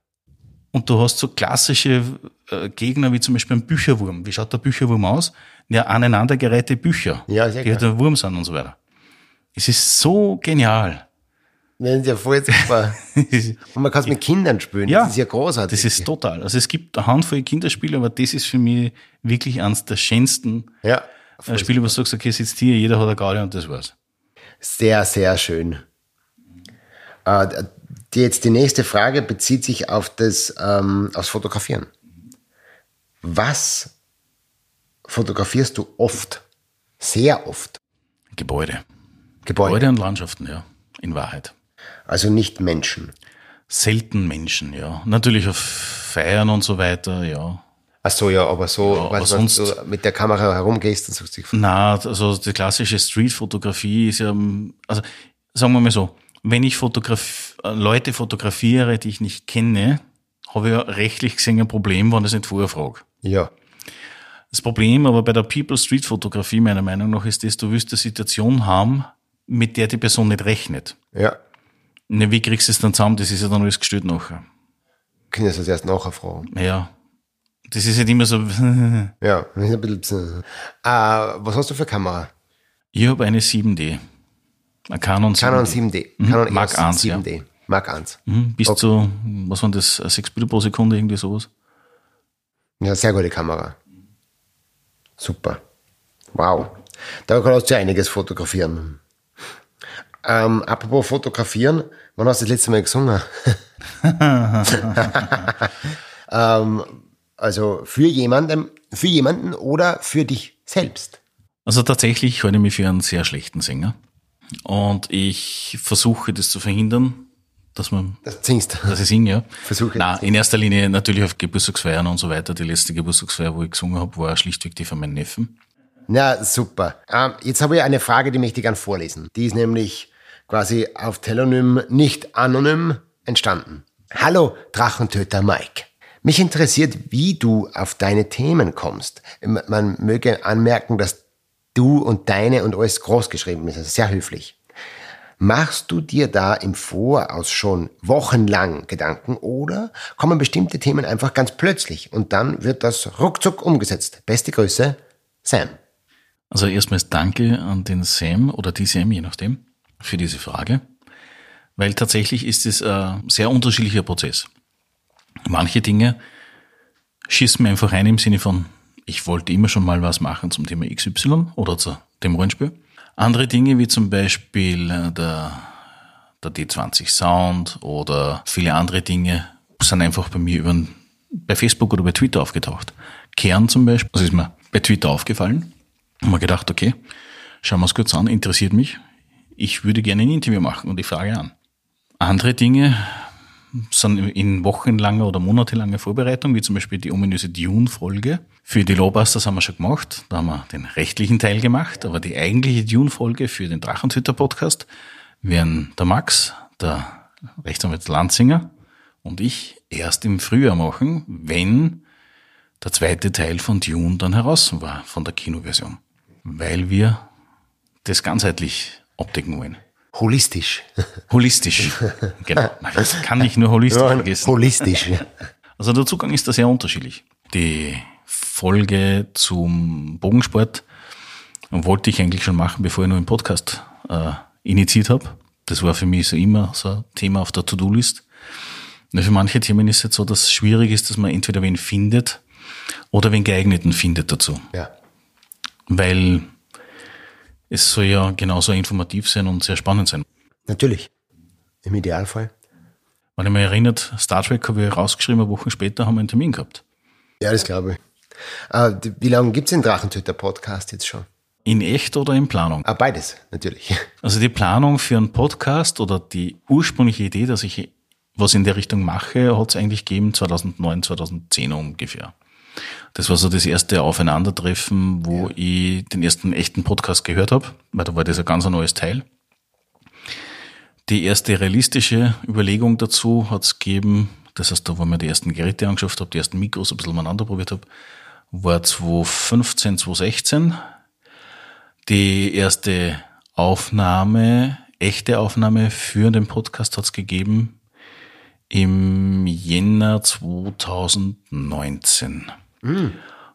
Und du hast so klassische äh, Gegner wie zum Beispiel ein Bücherwurm. Wie schaut der Bücherwurm aus? Ja, aneinandergereihte Bücher, Ja, sehr die klar. halt ein Wurm sind und so weiter. Es ist so genial. Ist ja voll super. Und man kann es mit Kindern spielen. Ja. Das ist ja großartig. Das ist total. Also es gibt eine Handvoll Kinderspiele, aber das ist für mich wirklich eines der schönsten ja. äh, Spiele, wo du sagst, okay, sitzt hier, jeder hat eine Garde und das war's. Sehr, sehr schön. Äh, die, jetzt die nächste Frage bezieht sich auf das ähm, aufs Fotografieren. Was fotografierst du oft? Sehr oft. Gebäude. Gebäude. Gebäude und Landschaften, ja, in Wahrheit. Also nicht Menschen. Selten Menschen, ja. Natürlich auf Feiern und so weiter, ja. Ach so, ja, aber so, Ja, aber du, sonst- du mit der Kamera herumgehst und suchst dich. Na, also die klassische Streetfotografie ist ja, also sagen wir mal so, wenn ich fotograf Leute fotografiere, die ich nicht kenne, habe ich ja rechtlich gesehen ein Problem, wenn ich es nicht vorher frage. Ja. Das Problem aber bei der People Street Fotografie meiner Meinung nach ist das, du willst eine Situation haben, mit der die Person nicht rechnet. Ja. Ne, wie kriegst du es dann zusammen? Das ist ja dann alles gestellt nachher. Können das erst nachher fragen. Ja. Das ist halt immer so, Ja, ein bisschen. Äh, was hast du für Kamera? ich habe eine 7D. Eine Canon 7D. Canon 7D. Canon Mark EOS 1, ja. 7D. Mark 1. Mhm, bis zu, was waren das, sechs Bilder pro Sekunde, irgendwie sowas. Ja, sehr gute Kamera. Super. Wow. Da kannst du ja einiges fotografieren. Ähm, apropos fotografieren, wann hast du das letzte Mal gesungen? ähm, also für jemanden, für jemanden oder für dich selbst? Also tatsächlich halte ich mich für einen sehr schlechten Sänger. Und ich versuche das zu verhindern, dass man, Das singst. dass ich singe, ja. Versuche. Na, in erster Linie natürlich auf Geburtstagsfeiern und so weiter. Die letzte Geburtstagsfeier, wo ich gesungen habe, war schlichtweg die von meinem Neffen. Na, super. Ähm, jetzt habe ich eine Frage, die möchte ich gern vorlesen. Die ist nämlich quasi auf Telonym nicht anonym entstanden. Hallo, Drachentöter Mike. Mich interessiert, wie du auf deine Themen kommst. Man möge anmerken, dass du und deine und alles groß geschrieben ist. Also sehr höflich. Machst du dir da im Voraus schon wochenlang Gedanken oder kommen bestimmte Themen einfach ganz plötzlich und dann wird das ruckzuck umgesetzt? Beste Grüße, Sam. Also erstmals danke an den Sam oder die Sam, je nachdem, für diese Frage. Weil tatsächlich ist es ein sehr unterschiedlicher Prozess. Manche Dinge schießen mir einfach rein im Sinne von, ich wollte immer schon mal was machen zum Thema XY oder zu dem Rollenspiel. Andere Dinge wie zum Beispiel äh, der, der D20 Sound oder viele andere Dinge sind einfach bei mir über, bei Facebook oder bei Twitter aufgetaucht. Kern zum Beispiel, das ist mir bei Twitter aufgefallen. Und mir gedacht, okay, schauen wir es kurz an, interessiert mich. Ich würde gerne ein Interview machen und ich frage an. Andere Dinge sind in wochenlanger oder monatelanger Vorbereitung, wie zum Beispiel die ominöse Dune-Folge. Für die Lowbusters haben wir schon gemacht, da haben wir den rechtlichen Teil gemacht, aber die eigentliche Dune-Folge für den Drachentwitter-Podcast werden der Max, der Rechtsanwalt Lanzinger und ich erst im Frühjahr machen, wenn der zweite Teil von Dune dann heraus war, von der Kinoversion. Weil wir das ganzheitlich abdecken wollen. Holistisch. Holistisch. genau. Das kann ich nur holistisch vergessen. Holistisch. Also der Zugang ist da sehr unterschiedlich. Die Folge zum Bogensport wollte ich eigentlich schon machen, bevor ich nur einen Podcast äh, initiiert habe. Das war für mich so immer so ein Thema auf der To-Do-List. Für manche Themen ist es jetzt so, dass es schwierig ist, dass man entweder wen findet oder wen geeigneten findet dazu. Ja. Weil es soll ja genauso informativ sein und sehr spannend sein. Natürlich. Im Idealfall. Wenn ich mich erinnert, Star Trek habe ich rausgeschrieben, Wochen später haben wir einen Termin gehabt. Ja, das glaube ich. Äh, wie lange gibt es den Drachentöter-Podcast jetzt schon? In echt oder in Planung? Ah, beides, natürlich. Also die Planung für einen Podcast oder die ursprüngliche Idee, dass ich was in der Richtung mache, hat es eigentlich gegeben 2009, 2010 ungefähr. Das war so das erste Aufeinandertreffen, wo ja. ich den ersten echten Podcast gehört habe, weil da war das ein ganz neues Teil. Die erste realistische Überlegung dazu hat es gegeben, das heißt, da wo ich mir die ersten Geräte angeschafft habe, die ersten Mikros ein bisschen umeinander probiert habe, war 2015, 2016. Die erste Aufnahme, echte Aufnahme für den Podcast hat es gegeben im Jänner 2019. Mm.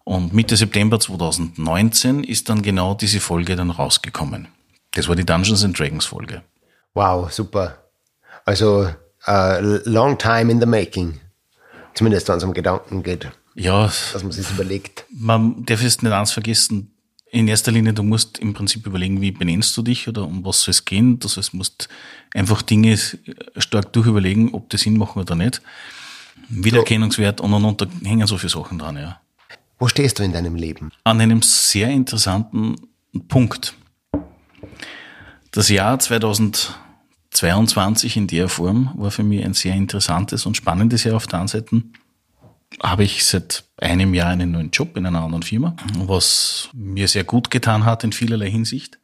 Und Mitte September 2019 ist dann genau diese Folge dann rausgekommen. Das war die Dungeons and Dragons Folge. Wow, super. Also uh, long time in the making. Zumindest wenn es um Gedanken geht. Ja. Dass man sich überlegt. Man darf jetzt nicht eins vergessen. In erster Linie, du musst im Prinzip überlegen, wie benennst du dich oder um was soll es gehen. Das heißt, du musst einfach Dinge stark durchüberlegen, ob die Sinn machen oder nicht. Wiedererkennungswert und und und, da hängen so viele Sachen dran, ja. Wo stehst du in deinem Leben? An einem sehr interessanten Punkt. Das Jahr 2022 in der Form war für mich ein sehr interessantes und spannendes Jahr auf der einen Seite. Habe ich seit einem Jahr einen neuen Job in einer anderen Firma, was mir sehr gut getan hat in vielerlei Hinsicht.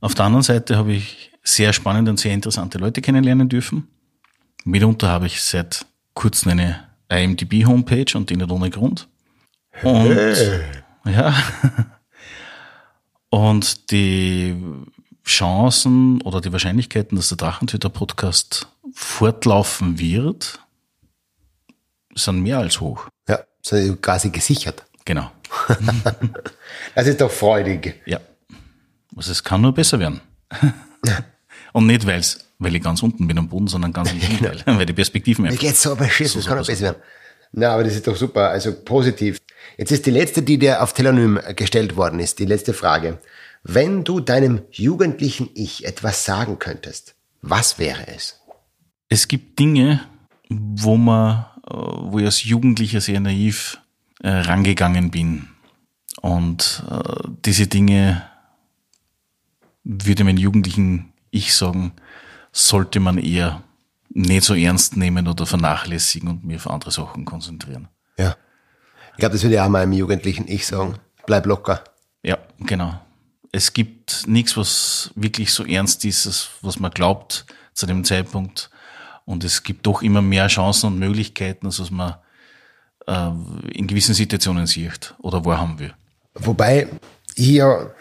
Auf der anderen Seite habe ich sehr spannende und sehr interessante Leute kennenlernen dürfen. Mitunter habe ich seit kurzem eine IMDb-Homepage und die nicht ohne Grund. Und, hey. ja. Und die Chancen oder die Wahrscheinlichkeiten, dass der Drachentöter-Podcast fortlaufen wird, sind mehr als hoch. Ja, sind quasi gesichert. Genau. das ist doch freudig. Ja. Also es kann nur besser werden. Und nicht, weil's, weil ich ganz unten bin am Boden, sondern ganz im Gegenteil, genau. weil die Perspektiven einfach... Mir geht's so beschissen, so, es kann nur besser werden. Na, aber das ist doch super, also positiv. Jetzt ist die letzte, die dir auf Telonym gestellt worden ist, die letzte Frage. Wenn du deinem jugendlichen Ich etwas sagen könntest, was wäre es? Es gibt Dinge, wo man, äh, wo ich als Jugendlicher sehr naiv äh, rangegangen bin. Und äh, diese Dinge würde mein jugendlichen Ich sagen, sollte man eher nicht so ernst nehmen oder vernachlässigen und mir auf andere Sachen konzentrieren. Ja. Ich glaube, das würde ich auch meinem jugendlichen Ich sagen. Bleib locker. Ja, genau es gibt nichts, was wirklich so ernst ist, was man glaubt zu dem Zeitpunkt. Und es gibt doch immer mehr Chancen und Möglichkeiten, als was man äh, in gewissen Situationen sieht oder wahrhaben will. Wobei hier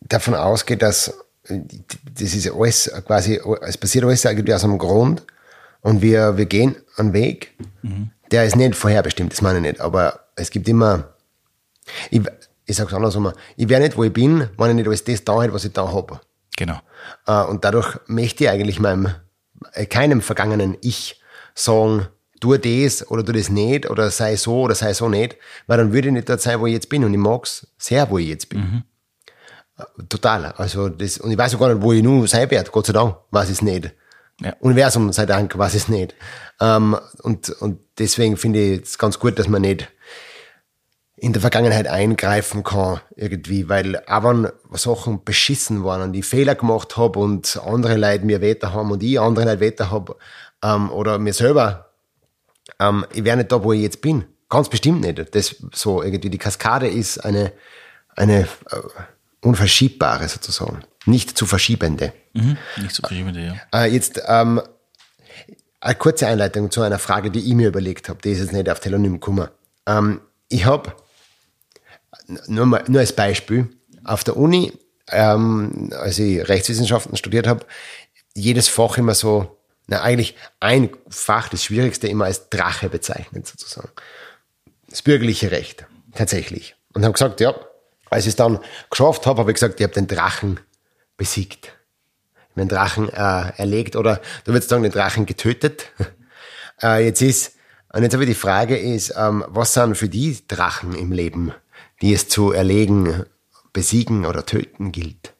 davon ausgeht, dass das ist alles quasi, es passiert alles irgendwie aus einem Grund und wir, wir gehen einen Weg, mhm. der ist nicht vorherbestimmt, das meine ich nicht, aber es gibt immer, ich, ich sag's andersrum, ich wäre nicht, wo ich bin, wenn ich nicht alles das da hätte, was ich da habe. Genau. Äh, und dadurch möchte ich eigentlich meinem, keinem vergangenen Ich sagen, tu das oder tu das nicht oder sei so oder sei so nicht, weil dann würde ich nicht dort sein, wo ich jetzt bin und ich mag's sehr, wo ich jetzt bin. Mhm. Total. Also das, und ich weiß auch gar nicht, wo ich nur sein werde, Gott sei Dank, weiß ich es nicht. Ja. Universum sei Dank, weiß ich es nicht. Ähm, und, und deswegen finde ich es ganz gut, dass man nicht in der Vergangenheit eingreifen kann, irgendwie, weil auch wenn Sachen beschissen waren und ich Fehler gemacht habe und andere Leute mir weiter haben und ich andere Leute weiter habe, ähm, oder mir selber, ähm, ich wäre nicht da, wo ich jetzt bin. Ganz bestimmt nicht. Das so irgendwie, die Kaskade ist eine, eine äh, unverschiebbare sozusagen. Nicht zu verschiebende. Mhm, nicht zu verschiebende, ja. Äh, jetzt, ähm, eine kurze Einleitung zu einer Frage, die ich mir überlegt habe. Die ist jetzt nicht auf Telonym gekommen. Ähm, ich habe nur, mal, nur als Beispiel, auf der Uni, ähm, als ich Rechtswissenschaften studiert habe, jedes Fach immer so, na eigentlich ein Fach, das Schwierigste immer als Drache bezeichnet sozusagen. das bürgerliche Recht, tatsächlich. Und habe gesagt, ja, als ich es dann geschafft habe, habe ich gesagt, ich habe den Drachen besiegt. Ich habe den Drachen äh, erlegt oder du würdest sagen, den Drachen getötet. äh, jetzt ist, und jetzt aber die Frage ist, ähm, was sind für die Drachen im Leben, die es zu erlegen, besiegen oder töten gilt?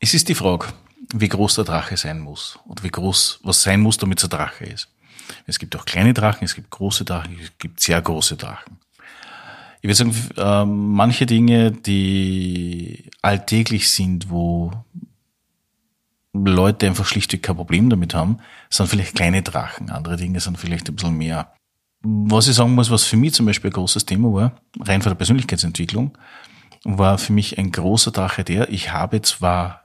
Es ist die Frage, wie groß der Drache sein muss oder wie groß was sein muss, damit es ein Drache ist. Es gibt auch kleine Drachen, es gibt große Drachen, es gibt sehr große Drachen. Ich würde sagen, äh, manche Dinge, die alltäglich sind, wo Leute einfach schlichtweg kein Problem damit haben, sind vielleicht kleine Drachen. Andere Dinge sind vielleicht ein bisschen mehr. Was ich sagen muss, was für mich zum Beispiel ein großes Thema war, rein von der Persönlichkeitsentwicklung, war für mich ein großer Drache der, ich habe zwar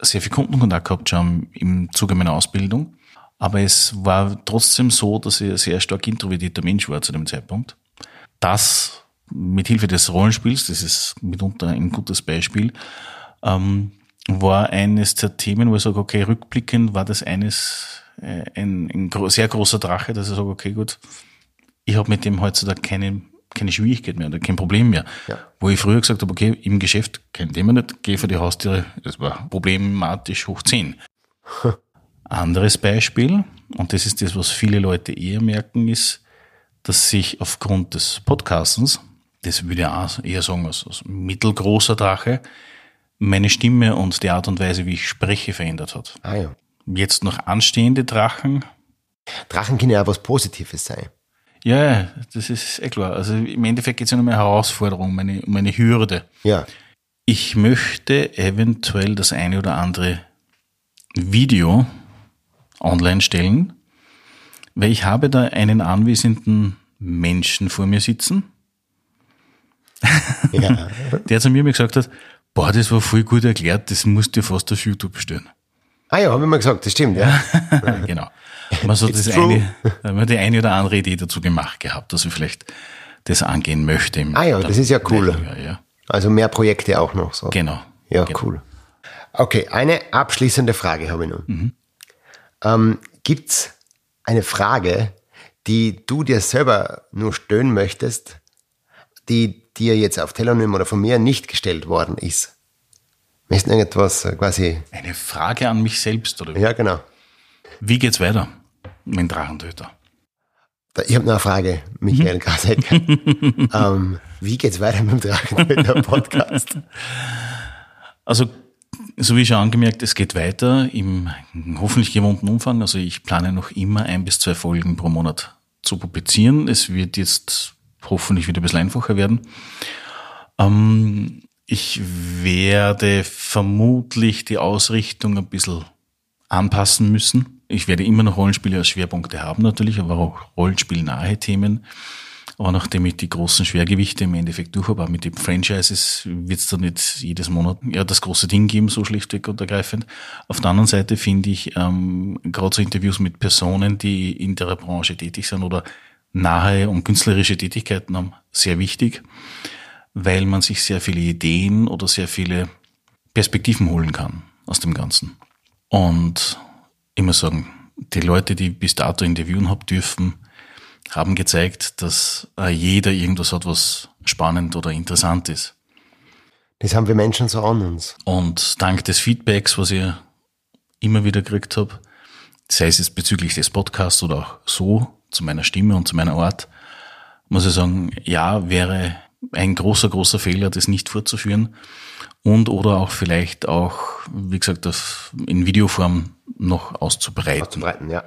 sehr viel Kundenkontakt gehabt schon im Zuge meiner Ausbildung, aber es war trotzdem so, dass ich ein sehr stark introvertierter Mensch war zu dem Zeitpunkt. Das mit Hilfe des Rollenspiels, das ist mitunter ein gutes Beispiel, ähm, war eines der Themen, wo ich sage, okay, rückblickend war das eines, äh, ein, ein sehr großer Drache, dass ich sage, okay, gut, ich habe mit dem heutzutage keine, keine Schwierigkeit mehr oder kein Problem mehr. Ja. Wo ich früher gesagt habe, okay, im Geschäft kein Thema nicht, gehe für die Haustiere, das war problematisch hoch 10. Anderes Beispiel, und das ist das, was viele Leute eher merken, ist, dass sich aufgrund des Podcastens, das würde ich auch eher sagen, als, als mittelgroßer Drache, meine Stimme und die Art und Weise, wie ich spreche, verändert hat. Ah ja. Jetzt noch anstehende Drachen. Drachen können ja auch was Positives sein. Ja, das ist eh klar. Also im Endeffekt geht es ja um eine Herausforderung, um eine, um eine Hürde. Ja. Ich möchte eventuell das eine oder andere Video online stellen, weil ich habe da einen anwesenden Menschen vor mir sitzen, ja. der zu mir gesagt hat, boah, das war voll gut erklärt, das musst du fast auf YouTube stellen. Ah ja, habe ich mal gesagt, das stimmt, ja. genau. Man so das eine, man die eine oder andere Idee dazu gemacht gehabt, dass ich vielleicht das angehen möchte. ah ja, das ist ja cool. Ja, ja. Also mehr Projekte auch noch so. Genau. Ja, genau. cool. Okay, eine abschließende Frage habe ich noch. Mhm. Ähm, gibt's eine Frage, die du dir selber nur stellen möchtest, die dir jetzt auf Telonym oder von mir nicht gestellt worden ist? Möchtest du irgendetwas äh, quasi... Eine Frage an mich selbst, oder? Ja, genau. Wie geht's weiter mit dem Drachentöter? Ich habe noch eine Frage, Michael mhm. Gaseck. ähm, wie geht's weiter mit dem Drachentöter-Podcast? Also so wie schon angemerkt, es geht weiter im hoffentlich gewohnten Umfang. Also ich plane noch immer ein bis zwei Folgen pro Monat zu publizieren. Es wird jetzt hoffentlich wieder ein bisschen einfacher werden. Ähm, ich werde vermutlich die Ausrichtung ein bisschen anpassen müssen. Ich werde immer noch Rollenspiele als Schwerpunkte haben natürlich, aber auch Rollenspielnahe Themen. Aber nachdem ich die großen Schwergewichte im Endeffekt durch habe, auch mit den Franchises, wird es da nicht jedes Monat ja, das große Ding geben, so schlichtweg und ergreifend. Auf der anderen Seite finde ich ähm, gerade so Interviews mit Personen, die in der Branche tätig sind oder nahe und künstlerische Tätigkeiten haben, sehr wichtig, weil man sich sehr viele Ideen oder sehr viele Perspektiven holen kann aus dem Ganzen. Und immer sagen, die Leute, die bis dato interviewen habe dürfen, haben gezeigt, dass äh, jeder irgendwas hat, was spannend oder interessant ist. Das haben wir Menschen so an uns. Und dank des Feedbacks, was ich immer wieder gekriegt habe, sei es jetzt bezüglich des Podcasts oder auch so zu meiner Stimme und zu meiner Art, muss ich sagen, ja, wäre ein großer, großer Fehler, das nicht fortzuführen und oder auch vielleicht auch, wie gesagt, in Videoform noch auszubreiten. Auszubreiten, ja.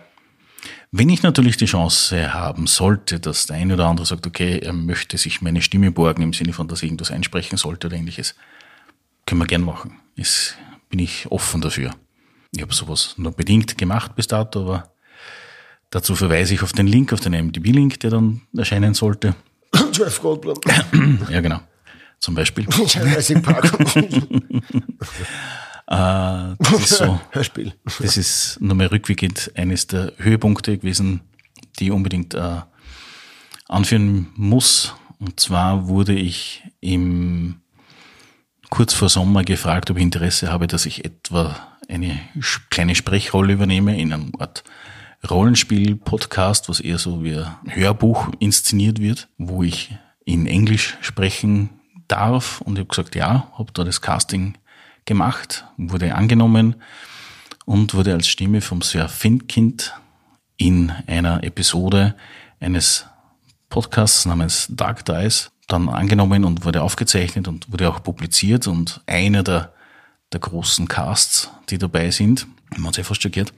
Wenn ich natürlich die Chance haben sollte, dass der eine oder andere sagt, okay, er möchte sich meine Stimme borgen im Sinne von, dass irgendwas einsprechen sollte oder ähnliches, können wir gern machen. Ist, bin ich offen dafür. Ich habe sowas nur bedingt gemacht bis dato, aber dazu verweise ich auf den Link, auf den MDB-Link, der dann erscheinen sollte. Jeff Goldblum. ja, genau. Zum Beispiel. Jurassic Park. Äh, das ist so. Hörspiel. Das ist nochmal rückwirkend eines der Höhepunkte gewesen, die ich unbedingt äh, anführen muss. Und zwar wurde ich im kurz vor Sommer gefragt, ob ich Interesse habe, dass ich etwa eine kleine Sprechrolle übernehme in einem Art Rollenspiel-Podcast, was eher so wie ein Hörbuch inszeniert wird, wo ich in Englisch sprechen darf. Und ich habe gesagt, ja, habe da das Casting gemacht, wurde angenommen und wurde als Stimme vom Sir Findkind in einer Episode eines Podcasts namens Dark Dice dann angenommen und wurde aufgezeichnet und wurde auch publiziert und einer der, der großen Casts, die dabei sind, man sich fast schockiert,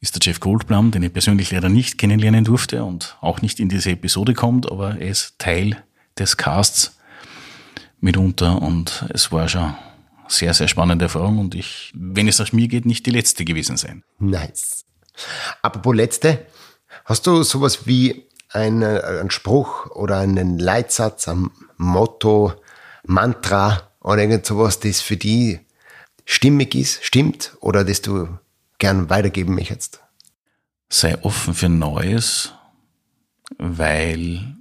ist der Jeff Goldblum, den ich persönlich leider nicht kennenlernen durfte und auch nicht in diese Episode kommt, aber er ist Teil des Casts mitunter und es war schon sehr, sehr spannende Erfahrung und ich, wenn es nach mir geht, nicht die letzte gewesen sein. Nice. Apropos letzte, hast du sowas wie ein, einen Spruch oder einen Leitsatz, ein Motto, Mantra oder irgend sowas, das für die stimmig ist, stimmt oder das du gern weitergeben möchtest? Sei offen für Neues, weil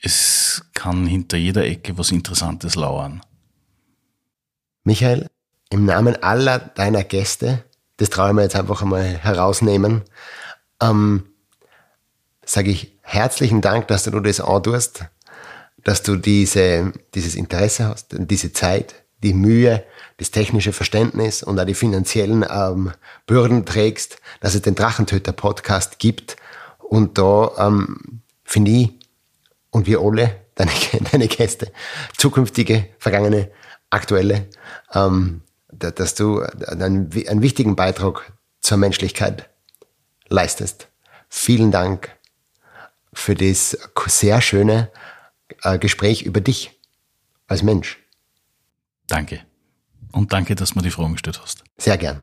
es kann hinter jeder Ecke was Interessantes lauern. Michael, im Namen aller deiner Gäste, das traue ich mir jetzt einfach einmal herausnehmen, ähm, sage ich herzlichen Dank, dass du das antust, dass du diese, dieses Interesse hast, diese Zeit, die Mühe, das technische Verständnis und auch die finanziellen ähm, Bürden trägst, dass es den Drachentöter-Podcast gibt. Und da ähm, finde ich und wir alle, deine, deine Gäste, zukünftige, vergangene, aktuelle, ähm, dass du einen, einen wichtigen Beitrag zur Menschlichkeit leistest. Vielen Dank für das sehr schöne äh, Gespräch über dich als Mensch. Danke. Und danke, dass du mir die Fragen gestellt hast. Sehr gern.